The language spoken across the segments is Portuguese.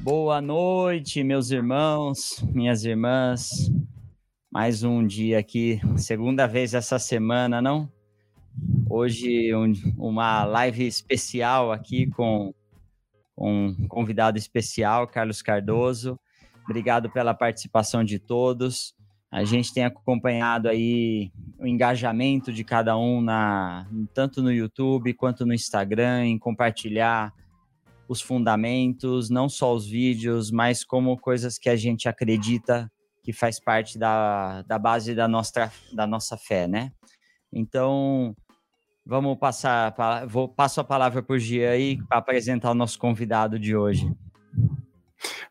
Boa noite, meus irmãos, minhas irmãs. Mais um dia aqui, segunda vez essa semana, não? Hoje um, uma live especial aqui com, um convidado especial, Carlos Cardoso. Obrigado pela participação de todos. A gente tem acompanhado aí o engajamento de cada um na tanto no YouTube quanto no Instagram em compartilhar os fundamentos, não só os vídeos, mas como coisas que a gente acredita que faz parte da, da base da nossa, da nossa fé, né? Então, vamos passar, vou passo a palavra para o Gia aí para apresentar o nosso convidado de hoje.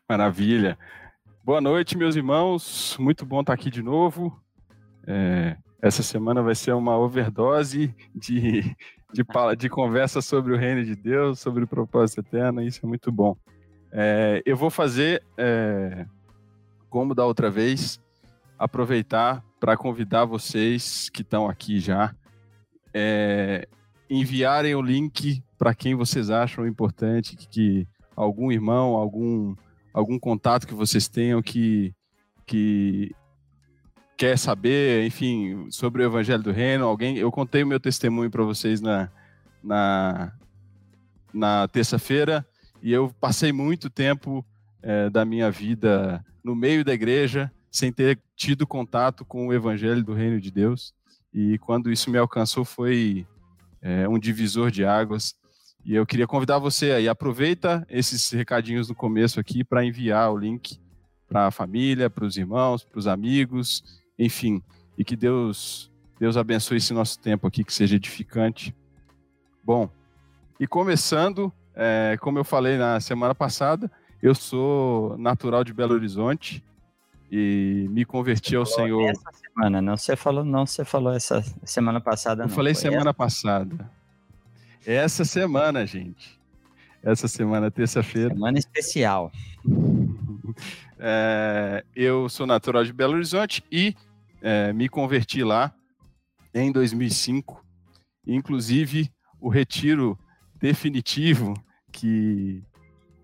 Maravilha. Boa noite, meus irmãos. Muito bom estar aqui de novo. É, essa semana vai ser uma overdose de de, de conversa sobre o reino de Deus, sobre o propósito eterno, isso é muito bom. É, eu vou fazer, é, como da outra vez, aproveitar para convidar vocês que estão aqui já, é, enviarem o link para quem vocês acham importante, que, que, algum irmão, algum, algum contato que vocês tenham que, que quer saber, enfim, sobre o Evangelho do Reino, alguém, eu contei o meu testemunho para vocês na, na, na terça-feira e eu passei muito tempo é, da minha vida no meio da igreja sem ter tido contato com o Evangelho do Reino de Deus. E quando isso me alcançou foi é, um divisor de águas e eu queria convidar você aí aproveita esses recadinhos no começo aqui para enviar o link para a família, para os irmãos, para os amigos enfim, e que Deus Deus abençoe esse nosso tempo aqui, que seja edificante. Bom, e começando, é, como eu falei na semana passada, eu sou natural de Belo Horizonte e me converti ao Senhor. Essa semana, não você falou, não você falou essa semana passada. Eu não, falei semana essa? passada. Essa semana, gente. Essa semana, terça-feira. Semana especial. É, eu sou natural de Belo Horizonte e é, me converti lá em 2005. Inclusive, o retiro definitivo que,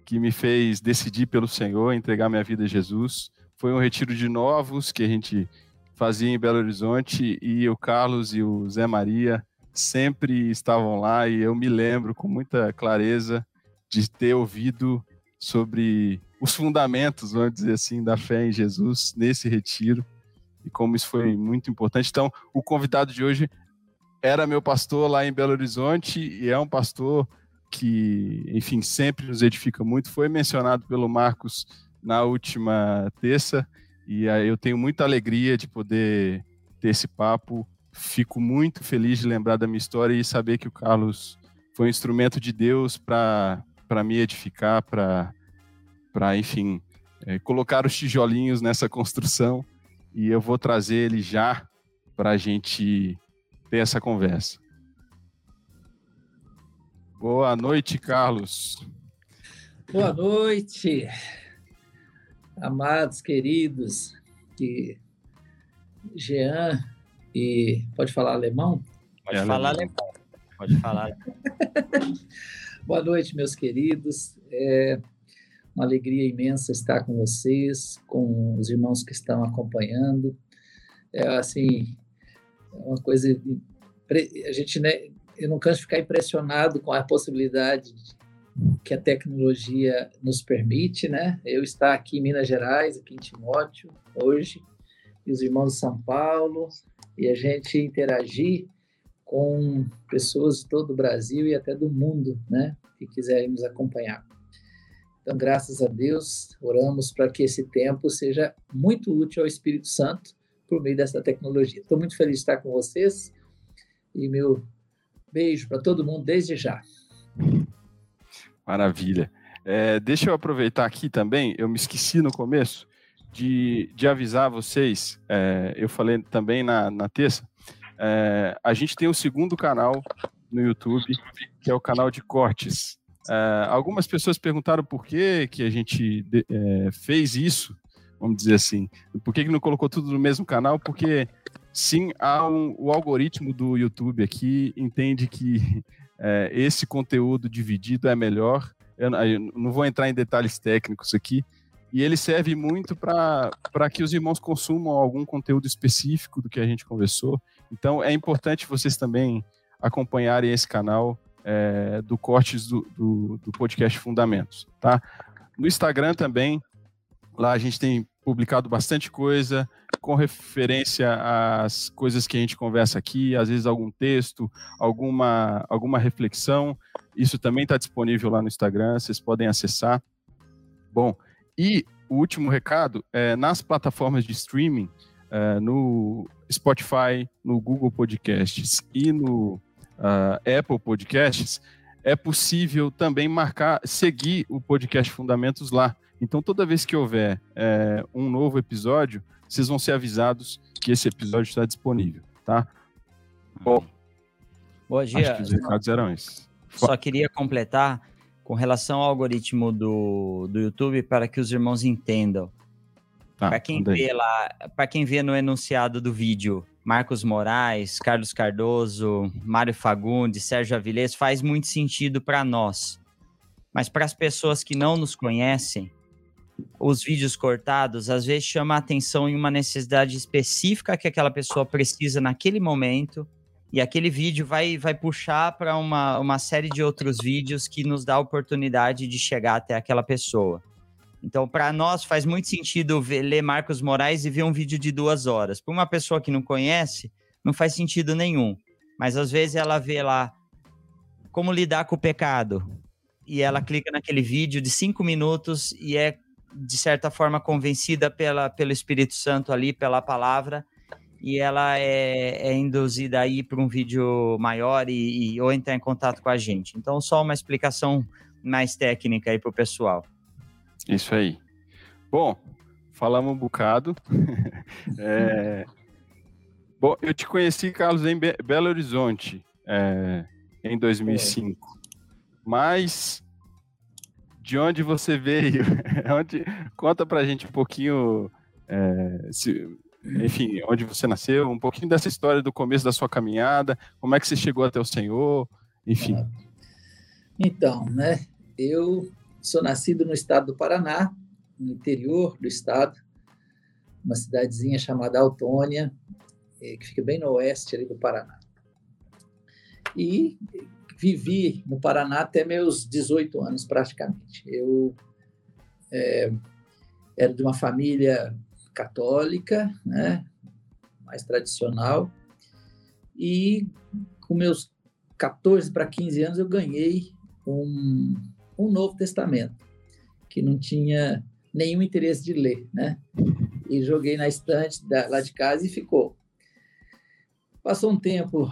que me fez decidir pelo Senhor, entregar minha vida a Jesus, foi um retiro de novos que a gente fazia em Belo Horizonte e o Carlos e o Zé Maria sempre estavam lá e eu me lembro com muita clareza de ter ouvido sobre os fundamentos, vamos dizer assim, da fé em Jesus nesse retiro e como isso foi muito importante. Então, o convidado de hoje era meu pastor lá em Belo Horizonte e é um pastor que, enfim, sempre nos edifica muito. Foi mencionado pelo Marcos na última terça e eu tenho muita alegria de poder ter esse papo. Fico muito feliz de lembrar da minha história e saber que o Carlos foi um instrumento de Deus para me edificar, para enfim, é, colocar os tijolinhos nessa construção e eu vou trazer ele já para a gente ter essa conversa. Boa noite, Carlos. Boa noite, amados, queridos, que Jean e pode falar alemão? Pode é falar alemão. Pode falar. Boa noite, meus queridos. É, uma alegria imensa estar com vocês, com os irmãos que estão acompanhando. É assim, é uma coisa a gente né, eu não canso de ficar impressionado com a possibilidade que a tecnologia nos permite, né? Eu estar aqui em Minas Gerais, aqui em Timóteo, hoje, e os irmãos de São Paulo, e a gente interagir com pessoas de todo o Brasil e até do mundo, né? Que quiserem nos acompanhar. Então, graças a Deus, oramos para que esse tempo seja muito útil ao Espírito Santo por meio dessa tecnologia. Estou muito feliz de estar com vocês e meu beijo para todo mundo desde já. Maravilha. É, deixa eu aproveitar aqui também, eu me esqueci no começo de, de avisar vocês, é, eu falei também na, na terça, é, a gente tem um segundo canal no YouTube, que é o canal de cortes. Uh, algumas pessoas perguntaram por que, que a gente é, fez isso, vamos dizer assim. Por que, que não colocou tudo no mesmo canal? Porque sim, um, o algoritmo do YouTube aqui entende que é, esse conteúdo dividido é melhor. Eu, eu, não vou entrar em detalhes técnicos aqui. E ele serve muito para que os irmãos consumam algum conteúdo específico do que a gente conversou. Então, é importante vocês também acompanharem esse canal é, do Cortes do, do, do podcast Fundamentos, tá? No Instagram também, lá a gente tem publicado bastante coisa com referência às coisas que a gente conversa aqui, às vezes algum texto, alguma, alguma reflexão. Isso também está disponível lá no Instagram, vocês podem acessar. Bom, e o último recado é nas plataformas de streaming, é, no Spotify, no Google Podcasts e no uh, Apple Podcasts, é possível também marcar, seguir o podcast Fundamentos lá. Então, toda vez que houver é, um novo episódio, vocês vão ser avisados que esse episódio está disponível, tá? Bom, Bom dia. acho que os recados eram esses. Só queria completar com relação ao algoritmo do, do YouTube para que os irmãos entendam. Tá, para quem vê lá, para quem vê no enunciado do vídeo, Marcos Moraes, Carlos Cardoso, Mário Fagundes, Sérgio Avilés, faz muito sentido para nós. Mas para as pessoas que não nos conhecem, os vídeos cortados às vezes chama a atenção em uma necessidade específica que aquela pessoa precisa naquele momento e aquele vídeo vai, vai puxar para uma, uma série de outros vídeos que nos dá a oportunidade de chegar até aquela pessoa. Então, para nós, faz muito sentido ver, ler Marcos Moraes e ver um vídeo de duas horas. Para uma pessoa que não conhece, não faz sentido nenhum. Mas às vezes ela vê lá como lidar com o pecado. E ela clica naquele vídeo de cinco minutos e é de certa forma, convencida pela, pelo Espírito Santo ali, pela palavra, e ela é, é induzida aí para um vídeo maior e, e, ou entrar em contato com a gente. Então, só uma explicação mais técnica aí para o pessoal. Isso aí. Bom, falamos um bocado. é... Bom, eu te conheci, Carlos, em Be Belo Horizonte, é, em 2005. É. Mas de onde você veio, onde, conta pra gente um pouquinho, é, se, enfim, onde você nasceu, um pouquinho dessa história do começo da sua caminhada, como é que você chegou até o Senhor, enfim. Então, né, eu sou nascido no estado do Paraná, no interior do estado, uma cidadezinha chamada Autônia, é, que fica bem no oeste ali do Paraná. E vivi no Paraná até meus 18 anos, praticamente. Eu é, era de uma família católica, né, mais tradicional, e com meus 14 para 15 anos eu ganhei um, um Novo Testamento, que não tinha nenhum interesse de ler, né? E joguei na estante da, lá de casa e ficou. Passou um tempo,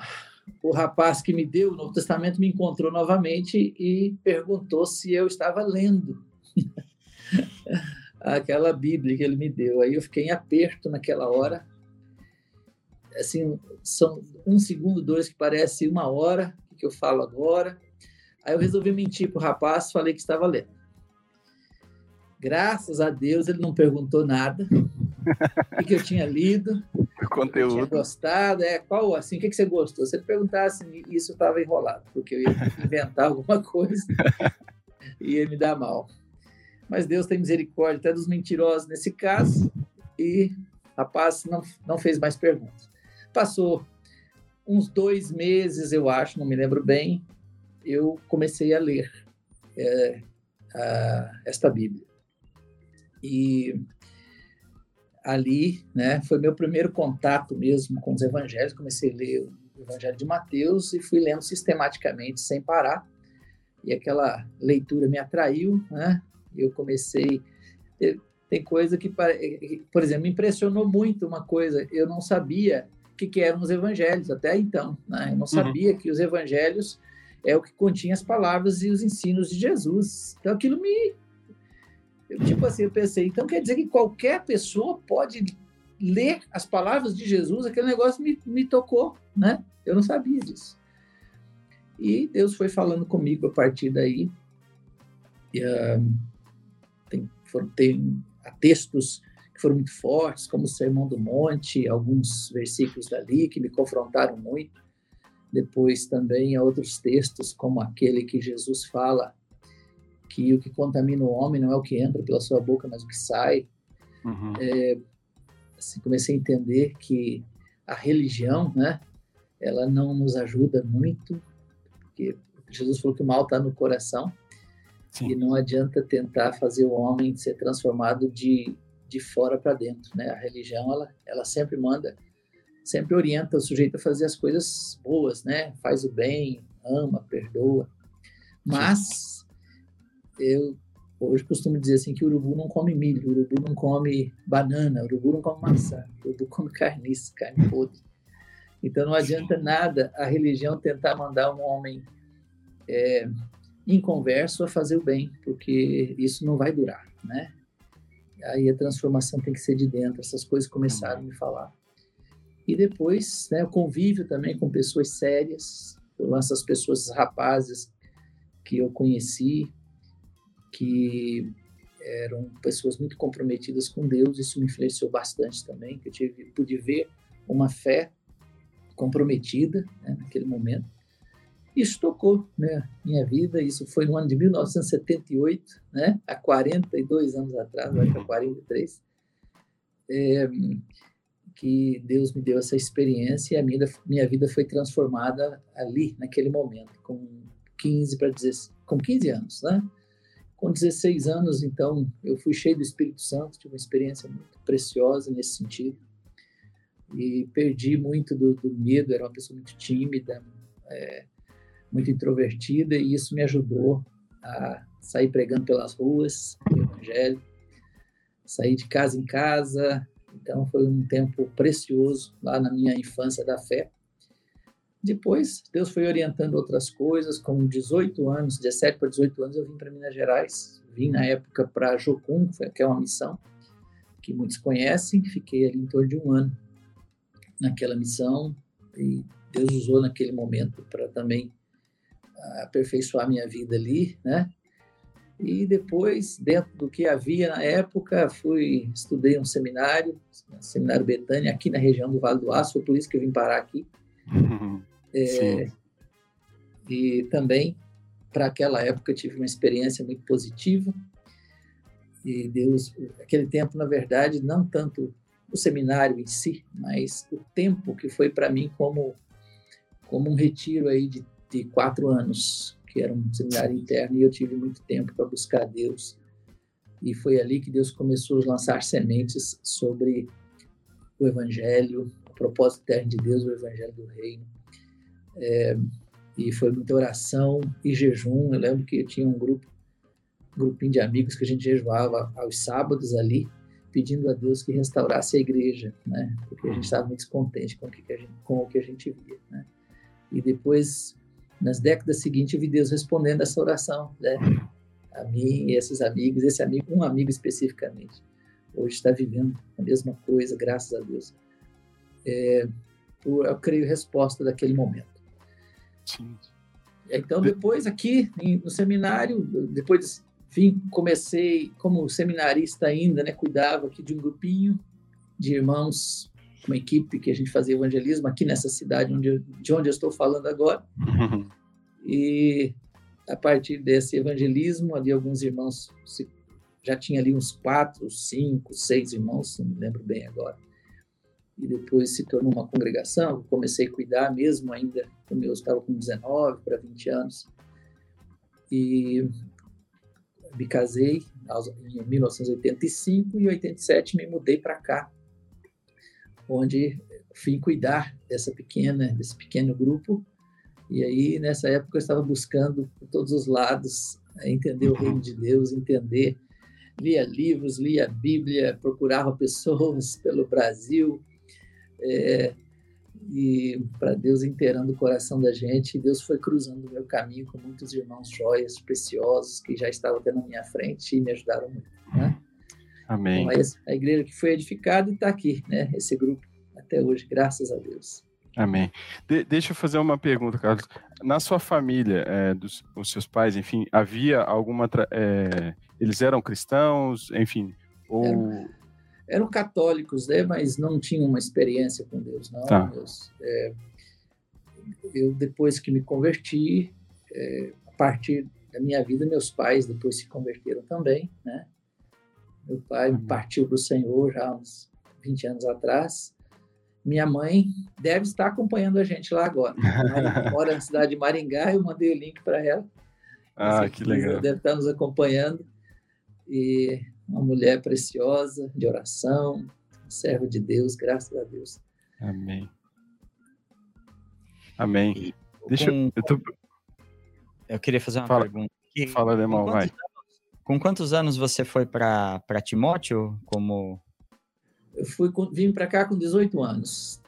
o rapaz que me deu o Novo Testamento me encontrou novamente e perguntou se eu estava lendo aquela Bíblia que ele me deu. Aí eu fiquei em aperto naquela hora. Assim, são um segundo, dois, que parece uma hora que eu falo agora. Aí eu resolvi mentir para o rapaz, falei que estava lendo. Graças a Deus ele não perguntou nada, o que eu tinha lido, conteúdo. tinha gostado, é, qual, assim, o que, que você gostou? Se ele perguntasse isso, eu estava enrolado, porque eu ia inventar alguma coisa e ia me dar mal. Mas Deus tem misericórdia até dos mentirosos nesse caso, e rapaz não, não fez mais perguntas. Passou uns dois meses, eu acho, não me lembro bem, eu comecei a ler é, a, esta Bíblia. E ali, né, foi meu primeiro contato mesmo com os evangelhos. Comecei a ler o Evangelho de Mateus e fui lendo sistematicamente, sem parar. E aquela leitura me atraiu, né? Eu comecei. Tem coisa que, por exemplo, me impressionou muito uma coisa. Eu não sabia o que, que eram os evangelhos até então. Né? Eu não uhum. sabia uhum. que os evangelhos é o que continha as palavras e os ensinos de Jesus. Então aquilo me eu, tipo assim, eu pensei, então quer dizer que qualquer pessoa pode ler as palavras de Jesus, aquele negócio me, me tocou, né? Eu não sabia disso. E Deus foi falando comigo a partir daí. E, uh, foram, tem textos que foram muito fortes, como o Sermão do Monte, alguns versículos dali que me confrontaram muito. Depois também outros textos, como aquele que Jesus fala que o que contamina o homem não é o que entra pela sua boca, mas o que sai. Uhum. É, assim, comecei a entender que a religião, né, ela não nos ajuda muito, porque Jesus falou que o mal está no coração, Sim. e não adianta tentar fazer o homem ser transformado de, de fora para dentro, né? A religião, ela, ela sempre manda, sempre orienta o sujeito a fazer as coisas boas, né? Faz o bem, ama, perdoa. Mas eu hoje costumo dizer assim que o urubu não come milho, o urubu não come banana, o urubu não come maçã, o urubu come carniça, carne podre. Então não adianta nada a religião tentar mandar um homem é, inconverso a fazer o bem, porque isso não vai durar, né? Aí a transformação tem que ser de dentro. Essas coisas começaram a me falar. E depois, né, o convívio também com pessoas sérias, com essas pessoas, esses rapazes que eu conheci, que eram pessoas muito comprometidas com Deus, isso me influenciou bastante também, que eu tive, pude ver uma fé comprometida né, naquele momento. Isso tocou né, minha vida, isso foi no ano de 1978, né, há 42 anos atrás, acho que há 43, é, que Deus me deu essa experiência e a minha, minha vida foi transformada ali, naquele momento, com 15 para 16, com 15 anos, né? Com 16 anos, então, eu fui cheio do Espírito Santo, tive uma experiência muito preciosa nesse sentido. E perdi muito do, do medo, era uma pessoa muito tímida, é, muito introvertida, e isso me ajudou a sair pregando pelas ruas, o evangelho, sair de casa em casa. Então, foi um tempo precioso lá na minha infância da fé. Depois, Deus foi orientando outras coisas. Com 18 anos, 17 para 18 anos, eu vim para Minas Gerais. Vim na época para Jocum, que é uma missão que muitos conhecem. Fiquei ali em torno de um ano naquela missão e Deus usou naquele momento para também aperfeiçoar minha vida ali, né? E depois, dentro do que havia na época, fui estudei um seminário, seminário Betânia, aqui na região do Vale do Aço, foi por isso que eu vim parar aqui. É, e também, para aquela época, tive uma experiência muito positiva. E Deus, aquele tempo, na verdade, não tanto o seminário em si, mas o tempo que foi para mim como como um retiro aí de, de quatro anos, que era um seminário interno, e eu tive muito tempo para buscar Deus. E foi ali que Deus começou a lançar sementes sobre o Evangelho, o propósito eterno de Deus, o Evangelho do Reino. É, e foi muita oração e jejum. Eu lembro que eu tinha um grupo, um grupinho de amigos que a gente jejuava aos sábados ali, pedindo a Deus que restaurasse a igreja, né? Porque a gente estava muito descontente com o que, a gente, com o que a gente via, né? E depois, nas décadas seguintes, eu vi Deus respondendo essa oração, né? A mim e esses amigos, esse amigo, um amigo especificamente, hoje está vivendo a mesma coisa, graças a Deus. É, por, eu creio, resposta daquele momento. Sim. Então, depois aqui no seminário, depois, enfim, comecei como seminarista ainda, né, cuidava aqui de um grupinho de irmãos, uma equipe que a gente fazia evangelismo aqui nessa cidade onde eu, de onde eu estou falando agora. Uhum. E a partir desse evangelismo, ali alguns irmãos, já tinha ali uns quatro, cinco, seis irmãos, não me lembro bem agora e depois se tornou uma congregação. Comecei a cuidar mesmo ainda, como eu estava com 19 para 20 anos. E me casei em 1985 e 87 me mudei para cá, onde fui cuidar dessa pequena, desse pequeno grupo. E aí nessa época eu estava buscando por todos os lados entender o reino de Deus, entender lia livros, lia a Bíblia, procurava pessoas pelo Brasil, é, e para Deus inteirando o coração da gente, Deus foi cruzando o meu caminho com muitos irmãos joias preciosos que já estavam até na minha frente e me ajudaram muito. Né? Amém. Então, a igreja que foi edificada está aqui, né? Esse grupo até hoje, graças a Deus. Amém. De deixa eu fazer uma pergunta, Carlos. Na sua família, é, dos os seus pais, enfim, havia alguma. É, eles eram cristãos, enfim, ou. eram católicos, né? Mas não tinham uma experiência com Deus, não. Tá. Deus, é, eu depois que me converti, é, a partir da minha vida, meus pais depois se converteram também, né? Meu pai uhum. partiu para o Senhor já uns 20 anos atrás. Minha mãe deve estar acompanhando a gente lá agora. Ela mora na cidade de Maringá, eu mandei o link para ela. Ah, que legal. Deve estar nos acompanhando. E uma mulher preciosa, de oração, um servo de Deus, graças a Deus. Amém. Amém. Deixa com, eu. Tô... Eu queria fazer uma fala, pergunta. Fala, Alemão, vai. Com quantos anos você foi para Timóteo como eu fui, vim para cá com 18 anos.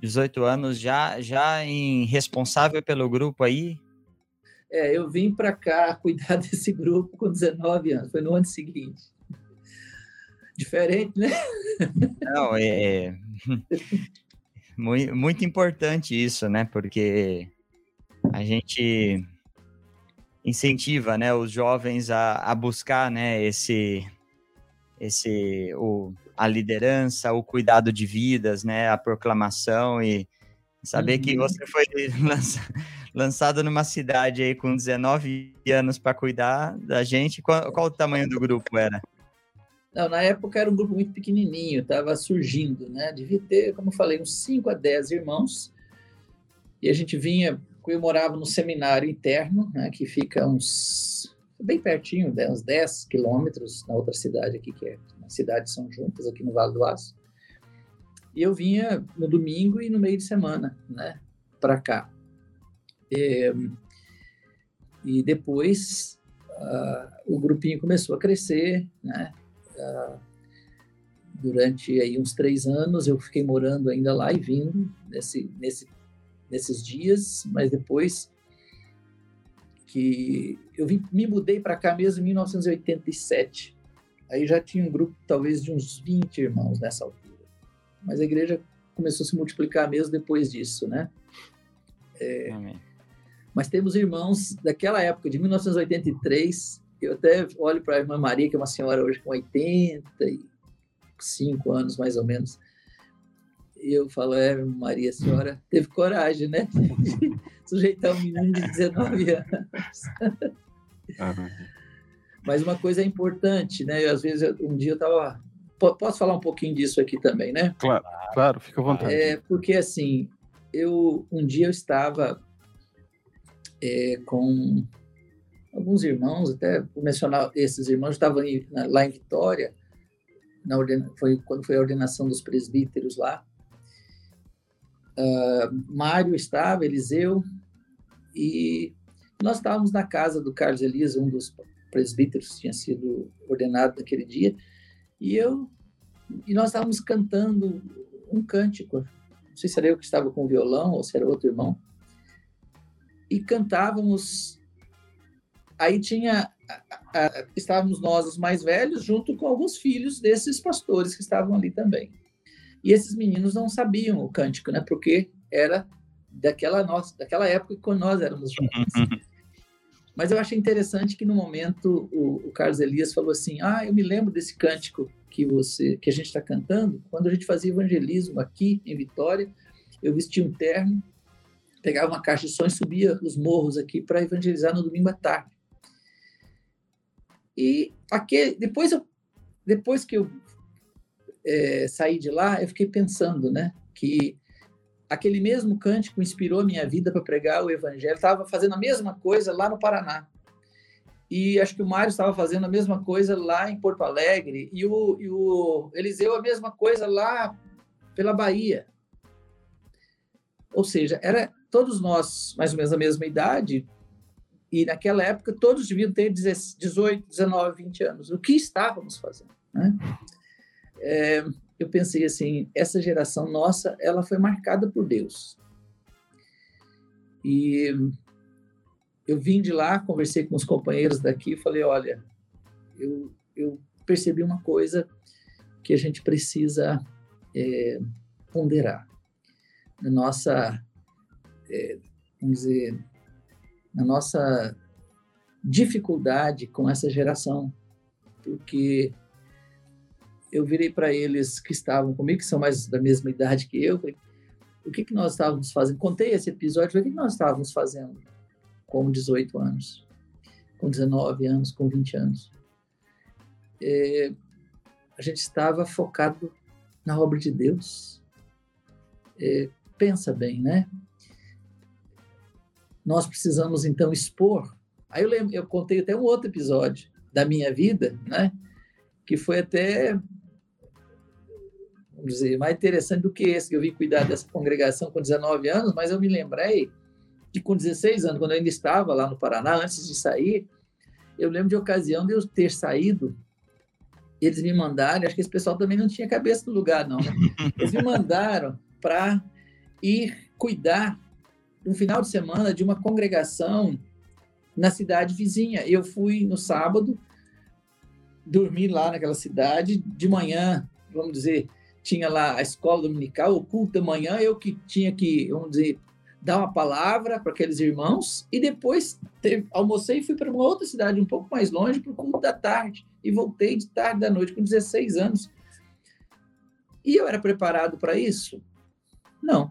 18 anos já, já em responsável pelo grupo aí? É, eu vim para cá cuidar desse grupo com 19 anos, foi no ano seguinte. Diferente, né? Não, é, é muito, muito importante isso, né? Porque a gente incentiva, né, os jovens a, a buscar, né, esse, esse, o, a liderança, o cuidado de vidas, né, a proclamação e saber uhum. que você foi lançado numa cidade aí com 19 anos para cuidar da gente. Qual, qual, o tamanho do grupo era? Não, na época era um grupo muito pequenininho, estava surgindo, né? Devia ter, como eu falei, uns 5 a 10 irmãos. E a gente vinha, eu morava no seminário interno, né, que fica uns bem pertinho, né, uns 10 quilômetros na outra cidade aqui, que é cidades são juntas aqui no Vale do Aço. E eu vinha no domingo e no meio de semana, né, para cá. E, e depois uh, o grupinho começou a crescer, né? Uh, durante aí uns três anos eu fiquei morando ainda lá e vindo nesse, nesse, nesses dias, mas depois que eu vim, me mudei para cá mesmo em 1987 Aí já tinha um grupo, talvez, de uns 20 irmãos nessa altura. Mas a igreja começou a se multiplicar mesmo depois disso, né? É, mas temos irmãos daquela época, de 1983. Eu até olho para a irmã Maria, que é uma senhora hoje com 85 anos, mais ou menos. E eu falo, é, Maria, a senhora teve coragem, né? De sujeitar um menino de 19 anos. Uhum. Mas uma coisa é importante, né? Eu, às vezes, um dia eu estava. Posso falar um pouquinho disso aqui também, né? Claro, claro, fica à vontade. É, porque, assim, eu um dia eu estava é, com alguns irmãos, até vou mencionar esses irmãos, estavam lá em Vitória, na ordena, foi quando foi a ordenação dos presbíteros lá. Uh, Mário estava, Eliseu, e nós estávamos na casa do Carlos Elias, um dos presbíteros tinha sido ordenado naquele dia, e eu e nós estávamos cantando um cântico, não sei se era eu que estava com o violão ou se era outro irmão, e cantávamos. Aí tinha estávamos nós os mais velhos junto com alguns filhos desses pastores que estavam ali também. E esses meninos não sabiam o cântico, né? Porque era daquela nossa, daquela época quando nós éramos jovens. Mas eu achei interessante que no momento o, o, Carlos Elias falou assim: "Ah, eu me lembro desse cântico que você, que a gente está cantando, quando a gente fazia evangelismo aqui em Vitória, eu vestia um terno, pegava uma caixa de som e subia os morros aqui para evangelizar no domingo à tarde. E aquele, depois eu, depois que eu é, saí de lá, eu fiquei pensando, né, que aquele mesmo cântico inspirou minha vida para pregar o evangelho. Estava fazendo a mesma coisa lá no Paraná. E acho que o Mário estava fazendo a mesma coisa lá em Porto Alegre. E o, e o Eliseu a mesma coisa lá pela Bahia. Ou seja, era todos nós mais ou menos a mesma idade. E naquela época todos deviam ter 18, 19, 20 anos. O que estávamos fazendo? Né? É, eu pensei assim, essa geração nossa, ela foi marcada por Deus. E eu vim de lá, conversei com os companheiros daqui falei, olha, eu, eu percebi uma coisa que a gente precisa é, ponderar na nossa, é, vamos dizer, na nossa dificuldade com essa geração, porque eu virei para eles que estavam comigo, que são mais da mesma idade que eu, falei, o que, que nós estávamos fazendo? Contei esse episódio, falei, o que, que nós estávamos fazendo com 18 anos, com 19 anos, com 20 anos? É, a gente estava focado na obra de Deus. É, pensa bem, né? Nós precisamos então expor. Aí eu, lembro, eu contei até um outro episódio da minha vida, né? Que foi até vamos dizer, mais interessante do que esse, que eu vim cuidar dessa congregação com 19 anos, mas eu me lembrei que com 16 anos, quando eu ainda estava lá no Paraná, antes de sair, eu lembro de ocasião de eu ter saído, eles me mandaram, acho que esse pessoal também não tinha cabeça no lugar, não, né? eles me mandaram para ir cuidar, no final de semana, de uma congregação na cidade vizinha. Eu fui no sábado, dormi lá naquela cidade, de manhã, vamos dizer, tinha lá a escola dominical, o culto da manhã, eu que tinha que, vamos dizer, dar uma palavra para aqueles irmãos e depois teve, almocei e fui para uma outra cidade um pouco mais longe para o culto da tarde e voltei de tarde da noite com 16 anos. E eu era preparado para isso? Não.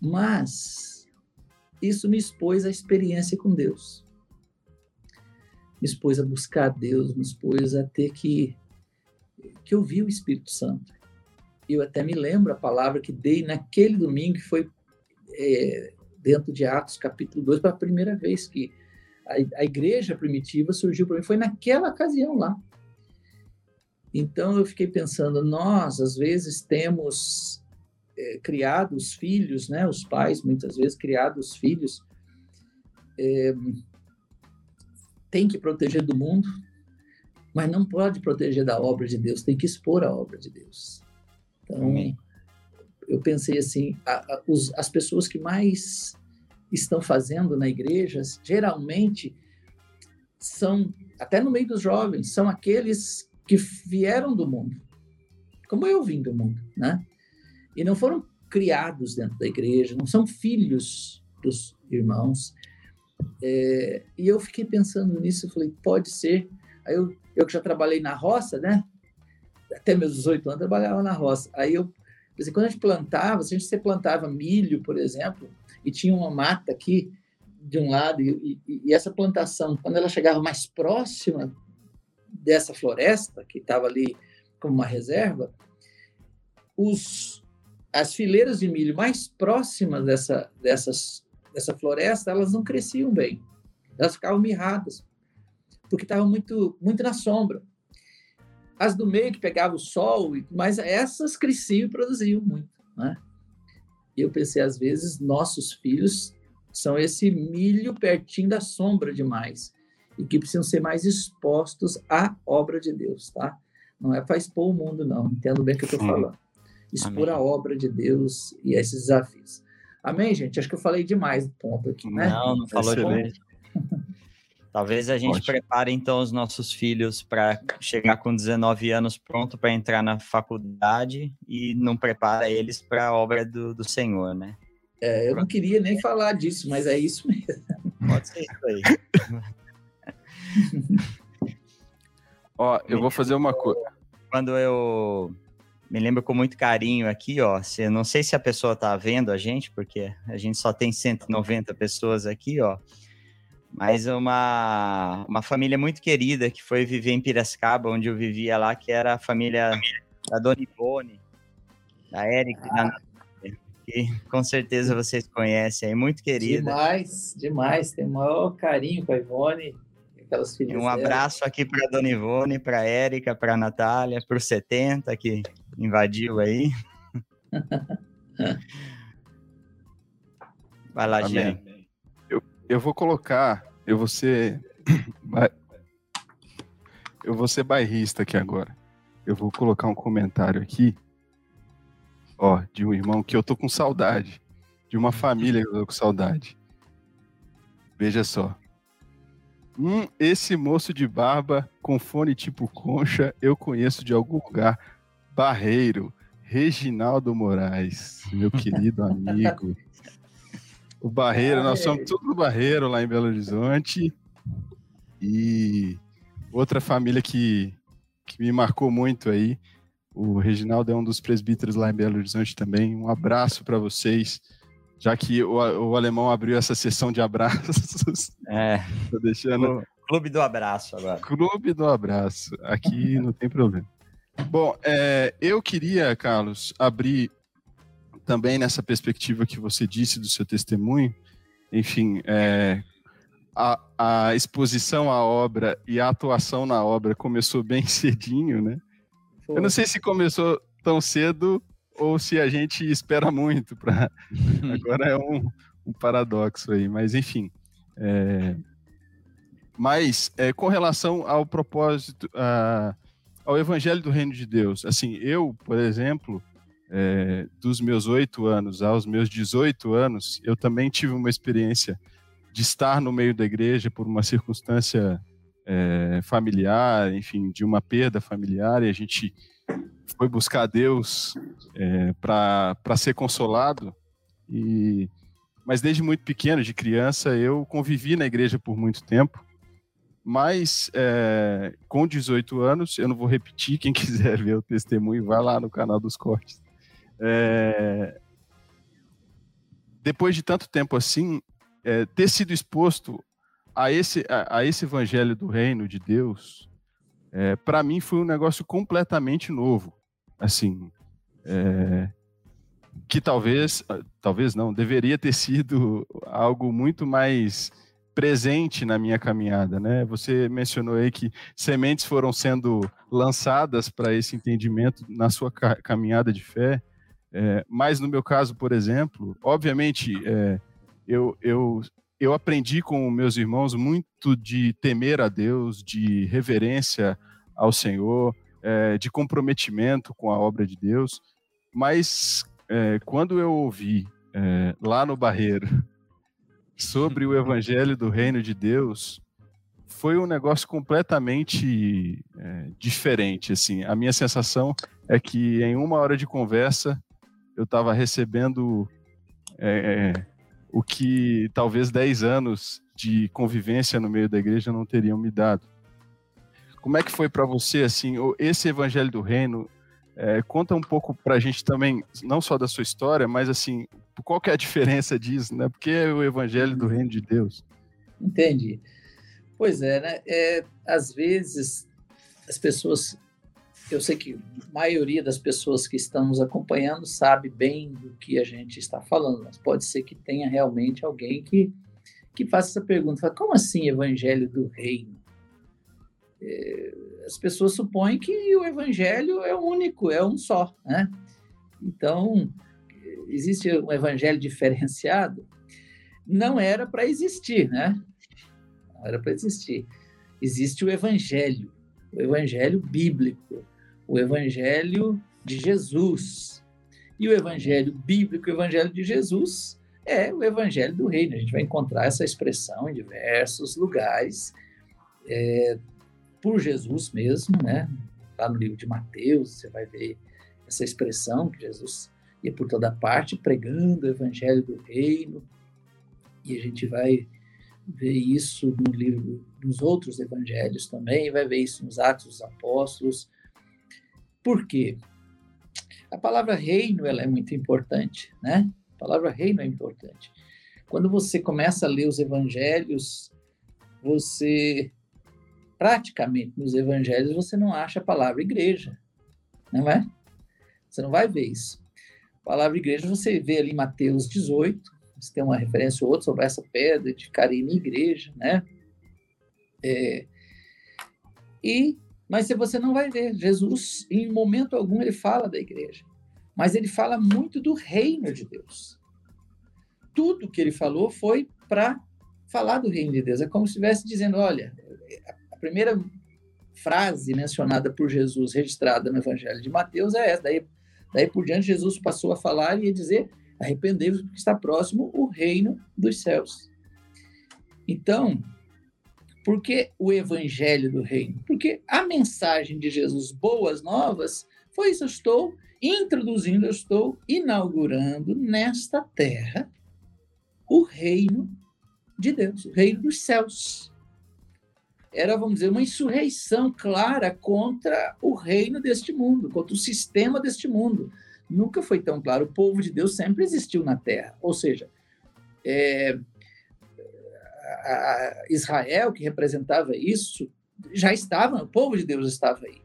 Mas isso me expôs à experiência com Deus. Me expôs a buscar Deus, me expôs a ter que que eu vi o Espírito Santo. Eu até me lembro a palavra que dei naquele domingo, que foi é, dentro de Atos capítulo 2, para a primeira vez que a, a igreja primitiva surgiu para mim, foi naquela ocasião lá. Então eu fiquei pensando, nós às vezes temos é, criado os filhos, né, os pais muitas vezes criado os filhos, é, tem que proteger do mundo, mas não pode proteger da obra de Deus, tem que expor a obra de Deus. Então, Amém. eu pensei assim, a, a, os, as pessoas que mais estão fazendo na igreja, geralmente são, até no meio dos jovens, são aqueles que vieram do mundo, como eu vim do mundo, né? E não foram criados dentro da igreja, não são filhos dos irmãos. É, e eu fiquei pensando nisso, falei, pode ser. Aí eu eu que já trabalhei na roça, né? Até meus 18 anos, trabalhava na roça. Aí eu, quando a gente plantava, se a gente plantava milho, por exemplo, e tinha uma mata aqui de um lado, e, e, e essa plantação, quando ela chegava mais próxima dessa floresta, que estava ali como uma reserva, os, as fileiras de milho mais próximas dessa, dessas, dessa floresta, elas não cresciam bem. Elas ficavam mirradas porque estava muito, muito na sombra. As do meio que pegavam o sol, mas essas cresciam e produziam muito. Né? E eu pensei, às vezes, nossos filhos são esse milho pertinho da sombra demais e que precisam ser mais expostos à obra de Deus, tá? Não é para expor o mundo, não. Entendo bem o que eu estou falando. Expor Amém. a obra de Deus e esses desafios. Amém, gente? Acho que eu falei demais do ponto aqui, né? Não, não falou demais. Talvez a gente Ótimo. prepare então os nossos filhos para chegar com 19 anos pronto para entrar na faculdade e não prepara eles para a obra do, do Senhor, né? É, eu não queria nem falar disso, mas é isso mesmo. Pode ser isso aí. ó, eu vou fazer uma coisa. Quando eu me lembro com muito carinho aqui, ó. Se, não sei se a pessoa tá vendo a gente, porque a gente só tem 190 pessoas aqui, ó mas uma, uma família muito querida que foi viver em Piracicaba, onde eu vivia lá, que era a família da Dona Ivone, da Érica, ah. que com certeza vocês conhecem aí, muito querida. Demais, demais, tem o maior carinho com a Ivone, aquelas filhas Um abraço dela. aqui para a Dona Ivone, para a Érica, para a Natália, para o 70, que invadiu aí. Vai lá, Jean eu vou colocar, eu vou ser. Eu vou ser bairrista aqui agora. Eu vou colocar um comentário aqui, ó, de um irmão que eu tô com saudade, de uma família que eu tô com saudade. Veja só. Hum, esse moço de barba com fone tipo concha eu conheço de algum lugar. Barreiro, Reginaldo Moraes, meu querido amigo. O Barreiro, nós somos tudo do Barreiro lá em Belo Horizonte. E outra família que, que me marcou muito aí. O Reginaldo é um dos presbíteros lá em Belo Horizonte também. Um abraço para vocês, já que o, o, alemão abriu essa sessão de abraços. É. Tô deixando. Clube do abraço agora. Clube do abraço. Aqui não tem problema. Bom, é, eu queria, Carlos, abrir também nessa perspectiva que você disse do seu testemunho. Enfim, é, a, a exposição à obra e a atuação na obra começou bem cedinho, né? Foi. Eu não sei se começou tão cedo ou se a gente espera muito para. Agora é um, um, paradoxo aí, mas enfim. É... Mas é, com relação ao propósito, a, ao Evangelho do Reino de Deus, assim, eu, por exemplo, é, dos meus oito anos aos meus 18 anos, eu também tive uma experiência de estar no meio da igreja por uma circunstância é, familiar, enfim, de uma perda familiar, e a gente foi buscar Deus é, para ser consolado. E, mas desde muito pequeno, de criança, eu convivi na igreja por muito tempo. Mas é, com 18 anos, eu não vou repetir, quem quiser ver o testemunho, vai lá no canal dos cortes. É, depois de tanto tempo assim, é, ter sido exposto a esse, a, a, esse evangelho do reino de Deus, é, para mim foi um negócio completamente novo. Assim, é, que talvez, talvez não, deveria ter sido algo muito mais presente na minha caminhada, né? Você mencionou aí que sementes foram sendo lançadas para esse entendimento na sua caminhada de fé, é, mas no meu caso, por exemplo, obviamente é, eu, eu, eu aprendi com meus irmãos muito de temer a Deus, de reverência ao Senhor, é, de comprometimento com a obra de Deus. Mas é, quando eu ouvi é, lá no Barreiro sobre o Evangelho do Reino de Deus, foi um negócio completamente é, diferente. Assim, a minha sensação é que em uma hora de conversa eu estava recebendo é, é o que talvez 10 anos de convivência no meio da igreja não teriam me dado. Como é que foi para você, assim, esse evangelho do reino? É, conta um pouco para a gente também, não só da sua história, mas assim, qual que é a diferença disso, né? Porque é o evangelho do reino de Deus. Entendi. Pois é, né? É, às vezes as pessoas eu sei que a maioria das pessoas que estão nos acompanhando sabe bem do que a gente está falando, mas pode ser que tenha realmente alguém que, que faça essa pergunta: fala, como assim evangelho do reino? É, as pessoas supõem que o evangelho é único, é um só, né? Então, existe um evangelho diferenciado? Não era para existir, né? Não era para existir. Existe o evangelho, o evangelho bíblico, o Evangelho de Jesus. E o Evangelho bíblico, o Evangelho de Jesus, é o Evangelho do Reino. A gente vai encontrar essa expressão em diversos lugares, é, por Jesus mesmo, né? Lá no livro de Mateus, você vai ver essa expressão que Jesus ia por toda parte pregando o Evangelho do Reino. E a gente vai ver isso no livro, nos outros evangelhos também, vai ver isso nos Atos dos Apóstolos, por quê? A palavra reino ela é muito importante, né? A palavra reino é importante. Quando você começa a ler os evangelhos, você praticamente nos evangelhos você não acha a palavra igreja, não é? Você não vai ver isso. A palavra igreja você vê ali em Mateus 18, você tem uma referência ou outra sobre essa pedra de Carina igreja, né? É, e mas se você não vai ver, Jesus, em momento algum, ele fala da igreja, mas ele fala muito do reino de Deus. Tudo que ele falou foi para falar do reino de Deus. É como se estivesse dizendo: olha, a primeira frase mencionada por Jesus, registrada no Evangelho de Mateus, é essa. Daí, daí por diante, Jesus passou a falar e a dizer: arrependei-vos, porque está próximo o reino dos céus. Então, por que o evangelho do reino? Porque a mensagem de Jesus, boas novas, foi isso. Eu estou introduzindo, eu estou inaugurando nesta terra o reino de Deus, o reino dos céus. era, vamos dizer, uma insurreição clara contra o reino deste mundo, contra o sistema deste mundo. Nunca foi tão claro. O povo de Deus sempre existiu na Terra. Ou seja, é, Israel, que representava isso, já estava, o povo de Deus estava aí.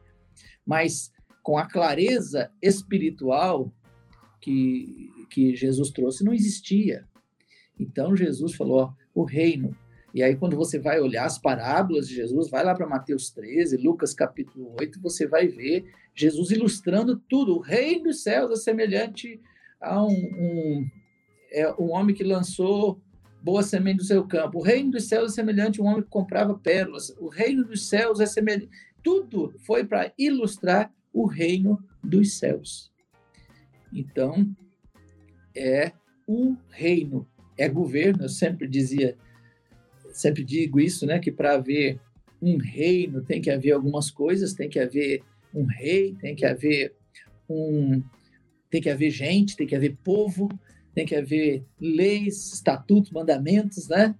Mas com a clareza espiritual que, que Jesus trouxe, não existia. Então Jesus falou: ó, o reino e aí, quando você vai olhar as parábolas de Jesus, vai lá para Mateus 13, Lucas capítulo 8, você vai ver Jesus ilustrando tudo. O reino dos céus é semelhante a um, um, é um homem que lançou boa semente do seu campo. O reino dos céus é semelhante a um homem que comprava pérolas. O reino dos céus é semelhante. Tudo foi para ilustrar o reino dos céus. Então, é o reino, é governo. Eu sempre dizia sempre digo isso, né, que para haver um reino tem que haver algumas coisas, tem que haver um rei, tem que haver um tem que haver gente, tem que haver povo, tem que haver leis, estatutos, mandamentos, né?